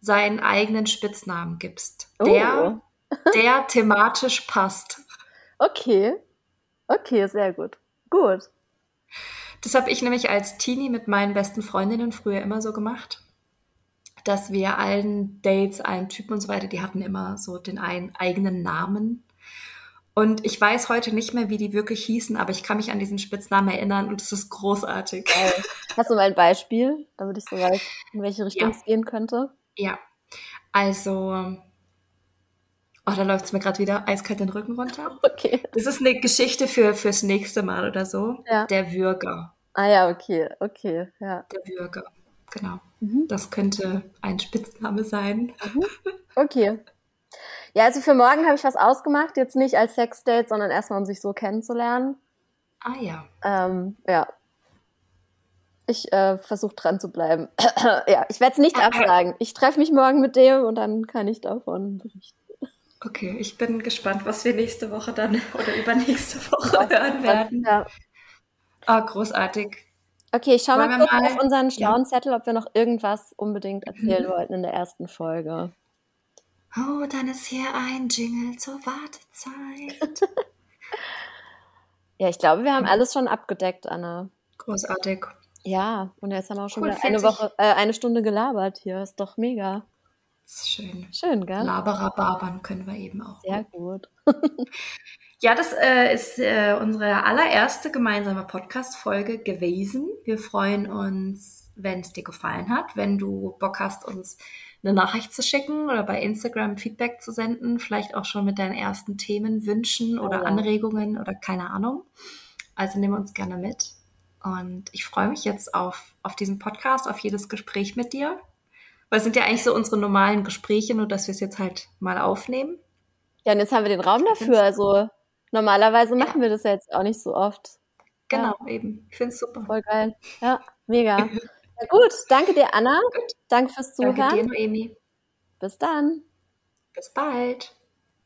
seinen eigenen Spitznamen gibst, oh. der, der thematisch passt. Okay. Okay, sehr gut. Gut. Das habe ich nämlich als Teenie mit meinen besten Freundinnen früher immer so gemacht, dass wir allen Dates, allen Typen und so weiter, die hatten immer so den einen eigenen Namen. Und ich weiß heute nicht mehr, wie die wirklich hießen, aber ich kann mich an diesen Spitznamen erinnern und es ist großartig. Hast du mal ein Beispiel, damit ich so weiß, in welche Richtung ja. es gehen könnte? Ja, also, oh, da läuft es mir gerade wieder eiskalt den Rücken runter. Okay. Das ist eine Geschichte für fürs nächste Mal oder so. Ja. Der Würger. Ah ja, okay, okay, ja. Der Würger, genau. Mhm. Das könnte ein Spitzname sein. Mhm. Okay. Ja, also für morgen habe ich was ausgemacht, jetzt nicht als Sexdate, sondern erstmal, um sich so kennenzulernen. Ah ja. Ähm, ja, ich äh, versuche dran zu bleiben. ja, ich werde es nicht absagen. Ich treffe mich morgen mit dem und dann kann ich davon berichten. Okay, ich bin gespannt, was wir nächste Woche dann oder übernächste Woche ja, hören werden. Ja. Oh, großartig. Okay, ich schaue mal kurz mal, auf unseren schlauen ja. Zettel, ob wir noch irgendwas unbedingt erzählen mhm. wollten in der ersten Folge. Oh, dann ist hier ein Jingle zur Wartezeit. ja, ich glaube, wir haben alles schon abgedeckt, Anna. Großartig. Ja, und jetzt haben wir auch schon cool, wieder eine Woche, äh, eine Stunde gelabert hier. Ist doch mega. Das ist schön. Schön, gell? Laberer Barbern können wir eben auch. Sehr gut. ja, das äh, ist äh, unsere allererste gemeinsame Podcast-Folge gewesen. Wir freuen uns, wenn es dir gefallen hat, wenn du Bock hast, uns eine Nachricht zu schicken oder bei Instagram Feedback zu senden, vielleicht auch schon mit deinen ersten Themen, Wünschen oder oh ja. Anregungen oder keine Ahnung. Also nimm uns gerne mit. Und ich freue mich jetzt auf, auf diesen Podcast, auf jedes Gespräch mit dir. Weil es sind ja eigentlich so unsere normalen Gespräche, nur dass wir es jetzt halt mal aufnehmen. Ja, und jetzt haben wir den Raum dafür. Also normalerweise machen ja. wir das ja jetzt auch nicht so oft. Genau, ja. eben. Ich finde es super. Voll geil. Ja, mega. ja, gut, danke dir, Anna. Gut. Danke fürs Zuhören. Danke dir, Noemi. Bis dann. Bis bald.